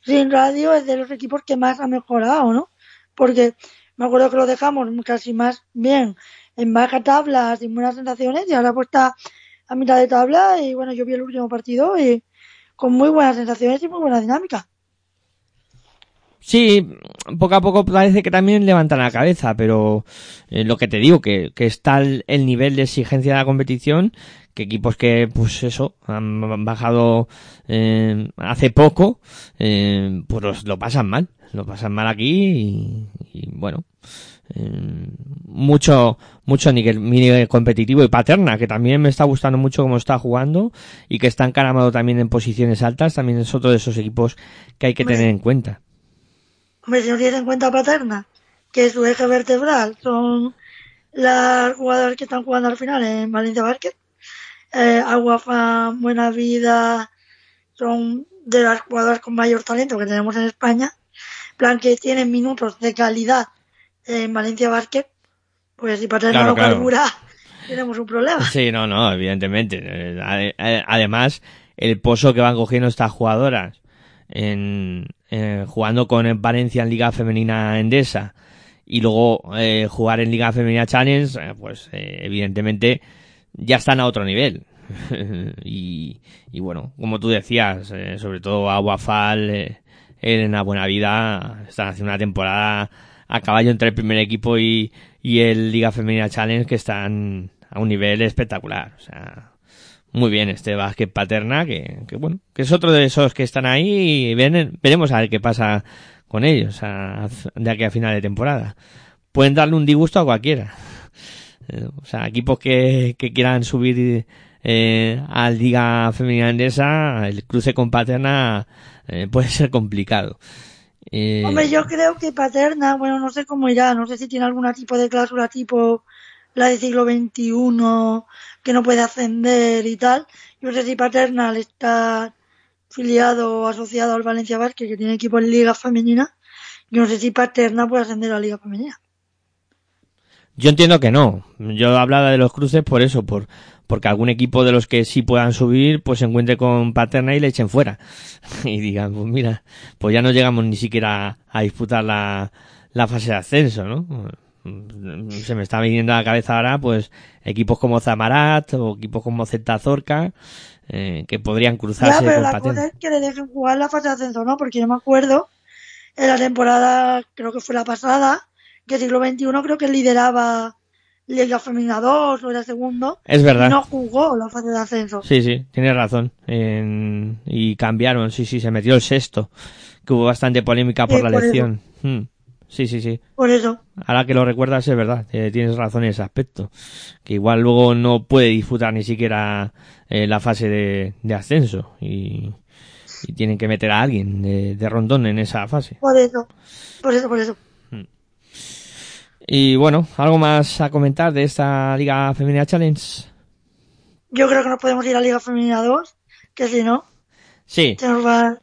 sin radio es de los equipos que más ha mejorado, ¿no? Porque me acuerdo que lo dejamos casi más bien en baja tabla, sin buenas sensaciones, y ahora pues está a mitad de tabla, y bueno, yo vi el último partido y con muy buenas sensaciones y muy buena dinámica. Sí, poco a poco parece que también levantan la cabeza, pero eh, lo que te digo, que, que está el, el, nivel de exigencia de la competición, que equipos que, pues eso, han bajado eh, hace poco, eh, pues los, lo pasan mal, lo pasan mal aquí y, y bueno, eh, mucho mucho nivel, nivel competitivo y Paterna que también me está gustando mucho cómo está jugando y que está encaramado también en posiciones altas también es otro de esos equipos que hay que tener en cuenta Hombre, si no tienes en cuenta Paterna, que su eje vertebral son las jugadoras que están jugando al final en Valencia Basket, eh, Aguafan, Buena Vida, son de las jugadoras con mayor talento que tenemos en España, plan que tienen minutos de calidad en Valencia Basket, pues si Paterna Claro, no claro. carbura, tenemos un problema. Sí, no, no, evidentemente. Eh, eh, Además, el pozo que van cogiendo estas jugadoras en, eh, jugando con Valencia en Liga Femenina Endesa y luego eh, jugar en Liga Femenina Challenge, eh, pues eh, evidentemente ya están a otro nivel. y, y bueno, como tú decías, sobre todo Aguafal, eh, Elena Buenavida, están haciendo una temporada a caballo entre el primer equipo y, y el Liga Femenina Challenge que están a un nivel espectacular. O sea, muy bien este básquet paterna, que, que bueno, que es otro de esos que están ahí y ven- veremos a ver qué pasa con ellos a- de aquí a final de temporada. Pueden darle un disgusto a cualquiera. Eh, O sea, equipos que, que quieran subir eh, a Liga Femenina Endesa, el cruce con Paterna eh, puede ser complicado. Eh, Hombre, yo creo que Paterna, bueno, no sé cómo irá, no sé si tiene algún tipo de cláusula tipo la de siglo XXI que no puede ascender y tal. Yo no sé si Paterna al estar afiliado o asociado al Valencia Basket, que tiene equipo en Liga Femenina, yo no sé si Paterna puede ascender a Liga Femenina. Yo entiendo que no. Yo hablaba de los cruces por eso, por porque algún equipo de los que sí puedan subir, pues se encuentre con Paterna y le echen fuera. Y digan, pues mira, pues ya no llegamos ni siquiera a disputar la fase de ascenso, ¿no? Se me está viniendo a la cabeza ahora, pues, equipos como Zamarat o equipos como Zorca, eh, que podrían Ya, cruzarse pero con la cosa es que le dejen jugar la fase de ascenso, ¿no? Porque yo me acuerdo en la temporada, creo que fue la pasada, que siglo XXI creo que lideraba Liga Femenina 2 o era segundo. Es verdad. No jugó la fase de ascenso. Sí, sí, tienes razón. En- Y cambiaron, sí, sí, se metió el sexto. Que hubo bastante polémica por Sí, la por eso. elección. Hmm. Sí, sí, sí. Por eso. Ahora que lo recuerdas es verdad, eh, tienes razón en ese aspecto. Que igual luego no puede disputar ni siquiera eh, la fase de, de ascenso. Y, y tienen que meter a alguien de, de rondón en esa fase. Por eso. Por eso, por eso. Y bueno, ¿algo más a comentar de esta Liga Femenina Challenge? Yo creo que nos podemos ir a Liga Femenina 2, que si no, Sí, se nos va.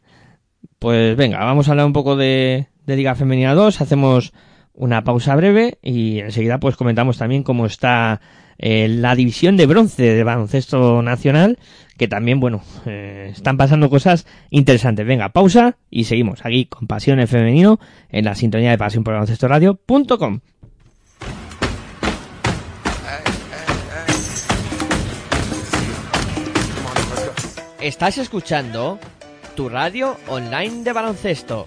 Pues venga, vamos a hablar un poco de, de Liga Femenina 2, hacemos una pausa breve y enseguida pues comentamos también cómo está eh, la división de bronce del baloncesto nacional, que también, bueno, eh, están pasando cosas interesantes. Venga, pausa y seguimos aquí con Pasión en Femenino en la sintonía de Pasión por Baloncesto Radio.com. Estás escuchando tu radio online de baloncesto.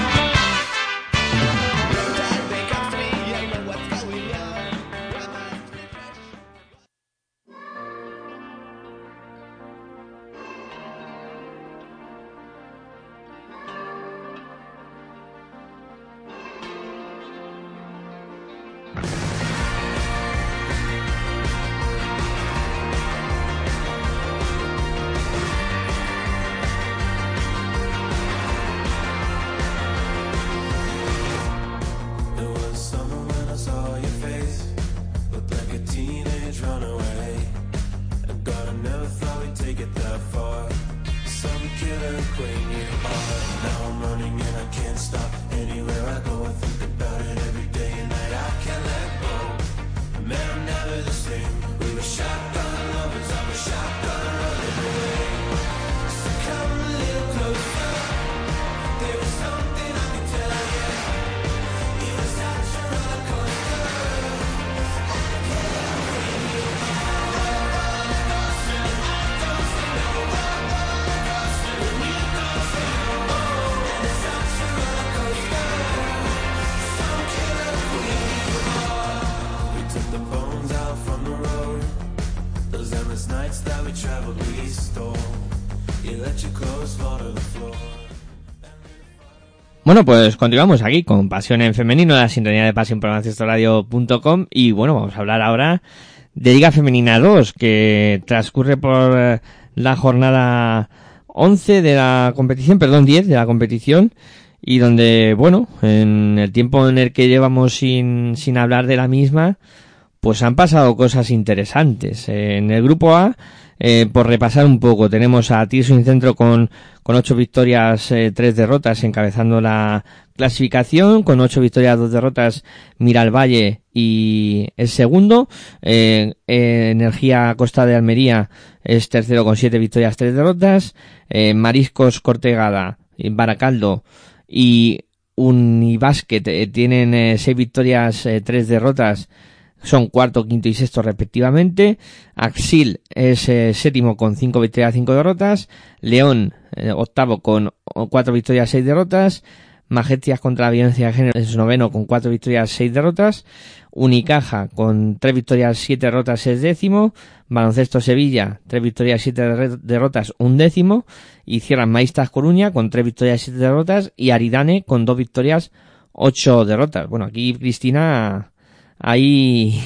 Bueno, pues continuamos aquí con Pasión en Femenino, la sintonía de pasión por Radio.com y bueno, vamos a hablar ahora de Liga Femenina 2 que transcurre por eh, la jornada 11 de la competición, perdón, 10 de la competición y donde, bueno, en el tiempo en el que llevamos sin, sin hablar de la misma, pues han pasado cosas interesantes. En el grupo A, eh, por repasar un poco, tenemos a Tirso en centro con, con ocho victorias, eh, tres derrotas, encabezando la clasificación, con ocho victorias, dos derrotas, Valle y es segundo. Eh, Energía Costa de Almería es tercero con siete victorias, tres derrotas. Mariscos Cortegada, Baracaldo y Unibasket tienen seis victorias, tres derrotas son cuarto, quinto y sexto respectivamente. Axil es eh, séptimo con cinco victorias, cinco derrotas. León, eh, octavo con cuatro victorias, seis derrotas. Majestias contra la violencia de género es noveno con cuatro victorias, seis derrotas. Unicaja con tres victorias, siete derrotas es décimo. Baloncesto Sevilla, tres victorias, siete derrotas, un décimo. Y cierran Maistas Coruña con tres victorias, siete derrotas. Y Aridane con dos victorias, ocho derrotas. Bueno, aquí Cristina hay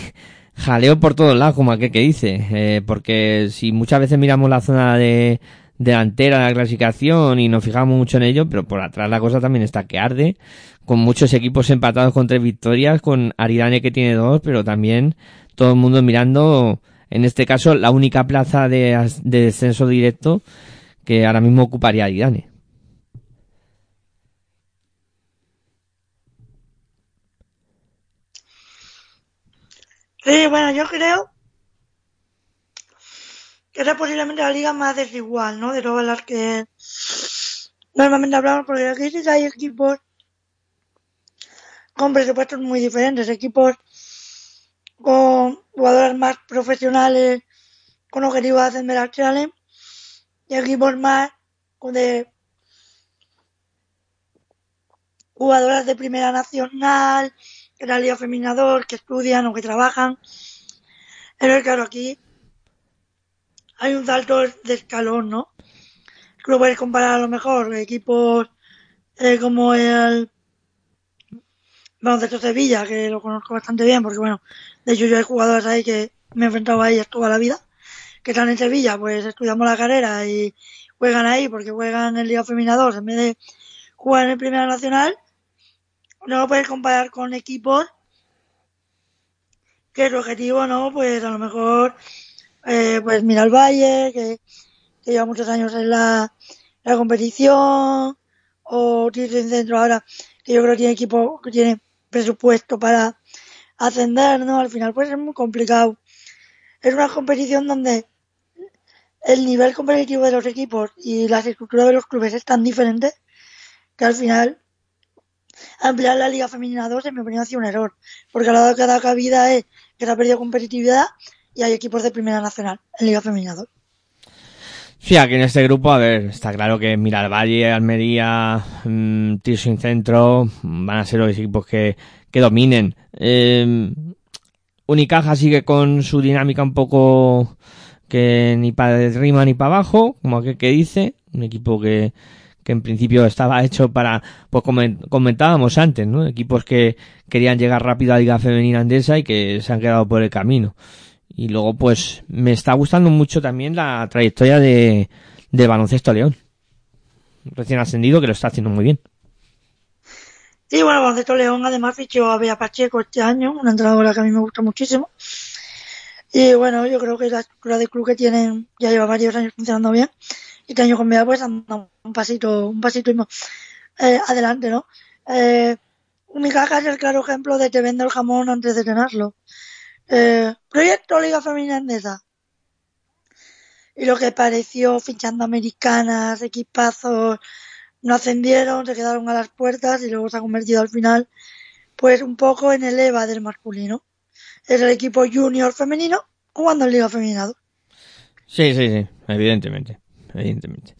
jaleo por todos lados, como aquel que dice, eh, porque si muchas veces miramos la zona de delantera de la clasificación y nos fijamos mucho en ello, pero por atrás la cosa también está que arde, con muchos equipos empatados con tres victorias, con Aridane que tiene dos, pero también todo el mundo mirando, en este caso, la única plaza de, de descenso directo que ahora mismo ocuparía Aridane. Sí, bueno, yo creo que es posiblemente la liga más desigual, ¿no? De todas las que normalmente hablamos, porque aquí sí hay equipos con presupuestos muy diferentes, equipos con jugadores más profesionales con objetivos de ascender al challenge y equipos más de jugadoras de primera nacional la Liga Feminador, que estudian o que trabajan. Pero claro, aquí hay un salto de escalón, ¿no? Lo puedes comparar a lo mejor equipos eh, como el Baloncesto Sevilla, que lo conozco bastante bien, porque bueno, de hecho yo hay jugadores ahí que me he enfrentado a ellos toda la vida, que están en Sevilla, pues estudiamos la carrera y juegan ahí porque juegan en Liga Feminador en vez de jugar en Primera Nacional no lo puedes comparar con equipos que su objetivo, ¿no? Pues a lo mejor, eh, pues mira el Valle, que, lleva muchos años en la, la competición, o tiene Centro ahora, que yo creo que tiene equipo, que tiene presupuesto para ascender, ¿no? Al final pues es muy complicado. Es una competición donde el nivel competitivo de los equipos y las estructuras de los clubes es tan diferente que al final ampliar la Liga Femenina 2 en mi opinión ha sido un error, porque la que da cabida es que se ha perdido competitividad y hay equipos de Primera Nacional en Liga Femenina 2. Sí, aquí en este grupo, a ver, está claro que Valle, Almería, mmm, Tirso Centro van a ser los equipos que, que dominen. Eh, Unicaja sigue con su dinámica un poco que ni para arriba ni para abajo, como aquel que dice, un equipo que, que en principio estaba hecho para, pues comentábamos antes, ¿no? Equipos que querían llegar rápido a la Liga Femenina Andesa y que se han quedado por el camino. Y luego, pues, me está gustando mucho también la trayectoria de, de Baloncesto León. Recién ascendido, que lo está haciendo muy bien. Sí, bueno, Baloncesto León además fichó a Bea Pacheco este año, una entrenadora que a mí me gusta muchísimo. Y bueno, yo creo que la estructura de club que tienen ya lleva varios años funcionando bien este año con pues anda un pasito, un pasito eh, adelante, ¿no? Eh, caja es el claro ejemplo de te vende el jamón antes de tenerlo. Eh, proyecto Liga Femenina Endesa. Y lo que pareció fichando americanas, equipazos, no ascendieron, se quedaron a las puertas y luego se ha convertido al final, pues un poco en el EVA del masculino. Es el equipo junior femenino jugando en Liga Femenina Sí, sí, sí, evidentemente evidentemente.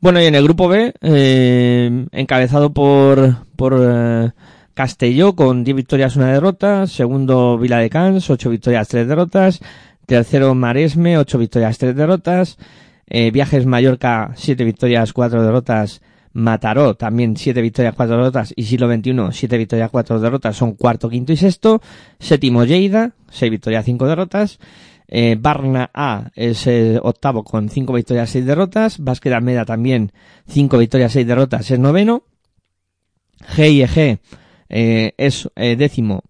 Bueno, y en el grupo B, eh, encabezado por, por eh, Castelló con 10 victorias, una derrota. Segundo, Vila de Cans, 8 victorias, 3 derrotas. Tercero, Maresme, 8 victorias, 3 derrotas. Eh, Viajes Mallorca, 7 victorias, 4 derrotas. Mataró, también 7 victorias, 4 derrotas. Y Siglo XXI, 7 victorias, 4 derrotas. Son cuarto, quinto y sexto. Séptimo, Lleida, 6 victorias, 5 derrotas. Eh, Barna A es el octavo con 5 victorias, 6 derrotas. Básquet Almeda también 5 victorias, 6 derrotas, es noveno. GIG eh, es eh, décimo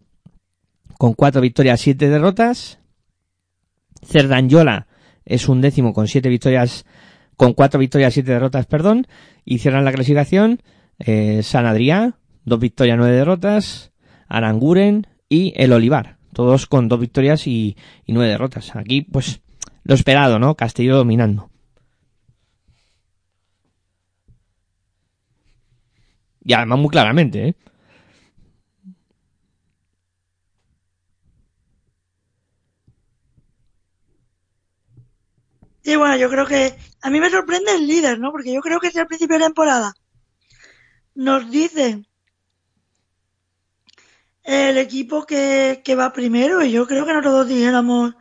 con 4 victorias, 7 derrotas. Cerdanyola es un décimo con 7 victorias, con 4 victorias, 7 derrotas, perdón. Y cierran la clasificación eh, San Adrià, 2 victorias, 9 derrotas. Aranguren y el Olivar todos con dos victorias y, nueve derrotas. Aquí, pues, lo esperado, ¿no? Castillo dominando. Y además muy claramente, ¿eh? Y bueno, yo creo que a mí me sorprende el líder, ¿no? Porque yo creo que si al principio de temporada nos dicen el equipo que, que va primero y yo creo que nosotros dijéramos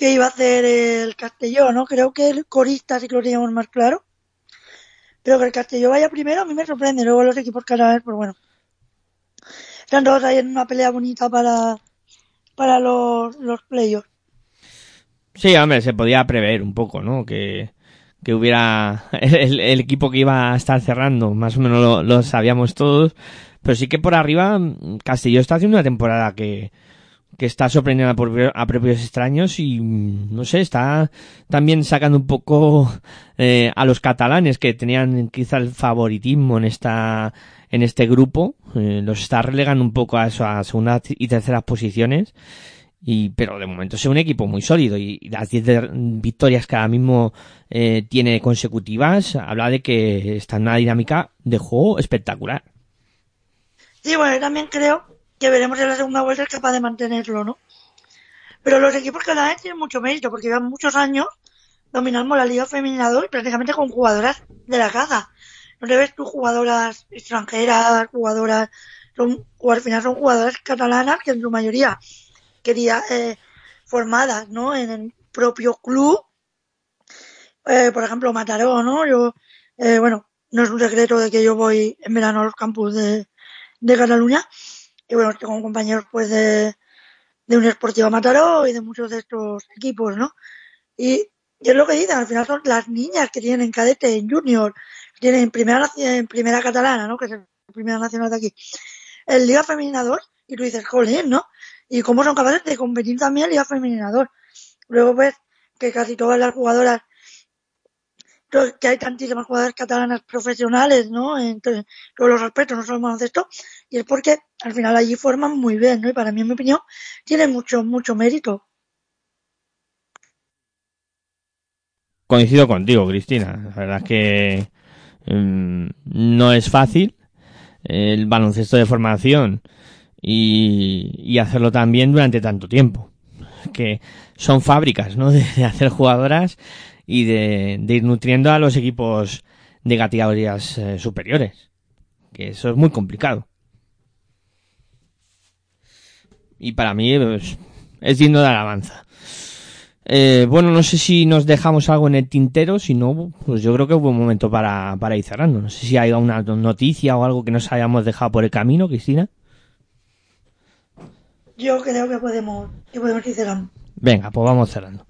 que iba a hacer el Castelló, ¿no? Creo que el corista sí que lo teníamos más claro. Pero que el Castelló vaya primero a mí me sorprende. Luego los equipos vez, pues bueno. Están todos ahí en una pelea bonita para, para los, los playoffs. Sí, hombre, se podía prever un poco, ¿no? Que, que hubiera el, el, equipo que iba a estar cerrando, más o menos lo, lo sabíamos todos, pero sí que por arriba Castillo está haciendo una temporada que, que está sorprendiendo por, a propios extraños y no sé, está también sacando un poco eh, a los catalanes que tenían quizá el favoritismo en esta en este grupo, eh, los está relegando un poco a eso, a segunda y terceras posiciones y pero de momento es un equipo muy sólido y, y las 10 victorias que ahora mismo eh, tiene consecutivas habla de que está en una dinámica de juego espectacular. Sí, bueno, yo también creo que veremos en la segunda vuelta es capaz de mantenerlo, ¿no? Pero los equipos vez tienen mucho mérito porque llevan muchos años dominando la Liga Femenina 2 prácticamente con jugadoras de la casa. No te ves tú jugadoras extranjeras, jugadoras, son, o al final son jugadoras catalanas que en su mayoría quería eh, formadas, ¿no? En el propio club. Eh, por ejemplo, Mataró, ¿no? Yo, eh, bueno, no es un secreto de que yo voy en verano a los campus de, de Cataluña. Y bueno, tengo compañeros pues de, de un Esportivo Mataró y de muchos de estos equipos, ¿no? Y, y es lo que dicen, al final son las niñas que tienen en cadete, en junior, tienen en primera, en primera catalana, ¿no? Que es la primera nacional de aquí. El Liga Femenina 2, y tú dices, joder, ¿no? Y cómo son capaces de competir también en Liga Femenina 2. Luego ves que casi todas las jugadoras que hay tantísimas jugadoras catalanas profesionales, ¿no? En todos los aspectos, no solo en baloncesto, y es porque al final allí forman muy bien, ¿no? Y para mí, en mi opinión, tiene mucho, mucho mérito. Coincido contigo, Cristina. La verdad es que um, no es fácil el baloncesto de formación y, y hacerlo también durante tanto tiempo. Que son fábricas, ¿no? De hacer jugadoras y de, de, ir nutriendo a los equipos de categorías eh, superiores. Que eso es muy complicado. Y para mí pues, es digno de alabanza. Eh, bueno, no sé si nos dejamos algo en el tintero, si no, pues yo creo que es buen momento para, para ir cerrando. No sé si hay una noticia o algo que nos hayamos dejado por el camino, Cristina. Yo creo que podemos, que podemos ir cerrando. Venga, pues vamos cerrando.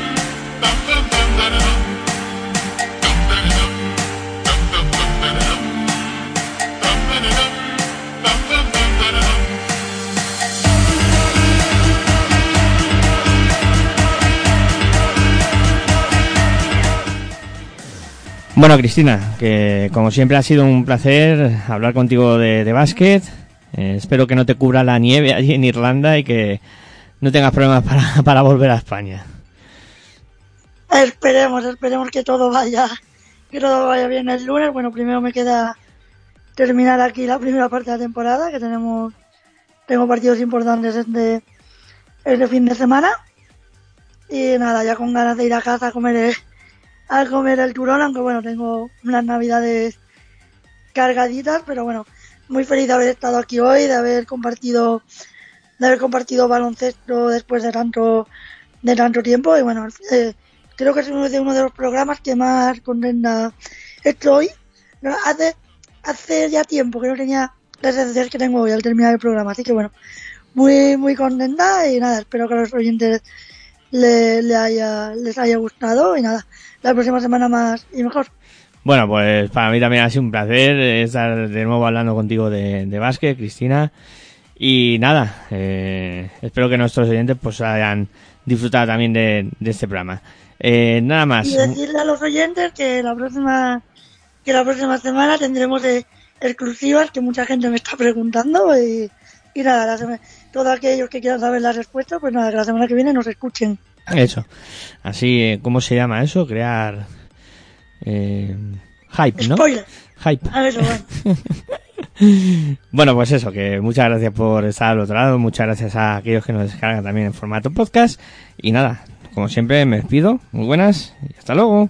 Bueno, Cristina, que como siempre ha sido un placer hablar contigo de, de básquet. Eh, espero que no te cubra la nieve allí en Irlanda y que no tengas problemas para, para volver a España. Esperemos, esperemos que todo vaya, que todo vaya bien el lunes. Bueno, primero me queda terminar aquí la primera parte de la temporada, que tenemos tengo partidos importantes este, este fin de semana. Y nada, ya con ganas de ir a casa a comer el, a comer el turón, aunque bueno, tengo unas navidades cargaditas, pero bueno, muy feliz de haber estado aquí hoy, de haber compartido, de haber compartido baloncesto después de tanto, de tanto tiempo y bueno, eh, creo que es uno de, uno de los programas que más contenta estoy. Hace, hace ya tiempo que no tenía las sensaciones que tengo hoy al terminar el programa, así que bueno, muy, muy contenta y nada, espero que a los oyentes le, le haya, les haya gustado y nada, la próxima semana más y mejor. Bueno, pues para mí también ha sido un placer estar de nuevo hablando contigo de, de básquet, Cristina. Y nada, eh, espero que nuestros oyentes pues hayan disfrutado también de, de este programa. Eh, nada más. Y decirle a los oyentes que la próxima que la próxima semana tendremos de exclusivas que mucha gente me está preguntando y, y nada, la todos aquellos que quieran saber la respuesta, pues nada, que la semana que viene nos escuchen. Eso. Así, eh, ¿cómo se llama eso? Crear eh, hype, ¿no? Spoiler. Hype. A ver, bueno. Bueno, pues eso, que muchas gracias por estar al otro lado, muchas gracias a aquellos que nos descargan también en formato podcast. Y nada, como siempre, me despido. Muy buenas y hasta luego.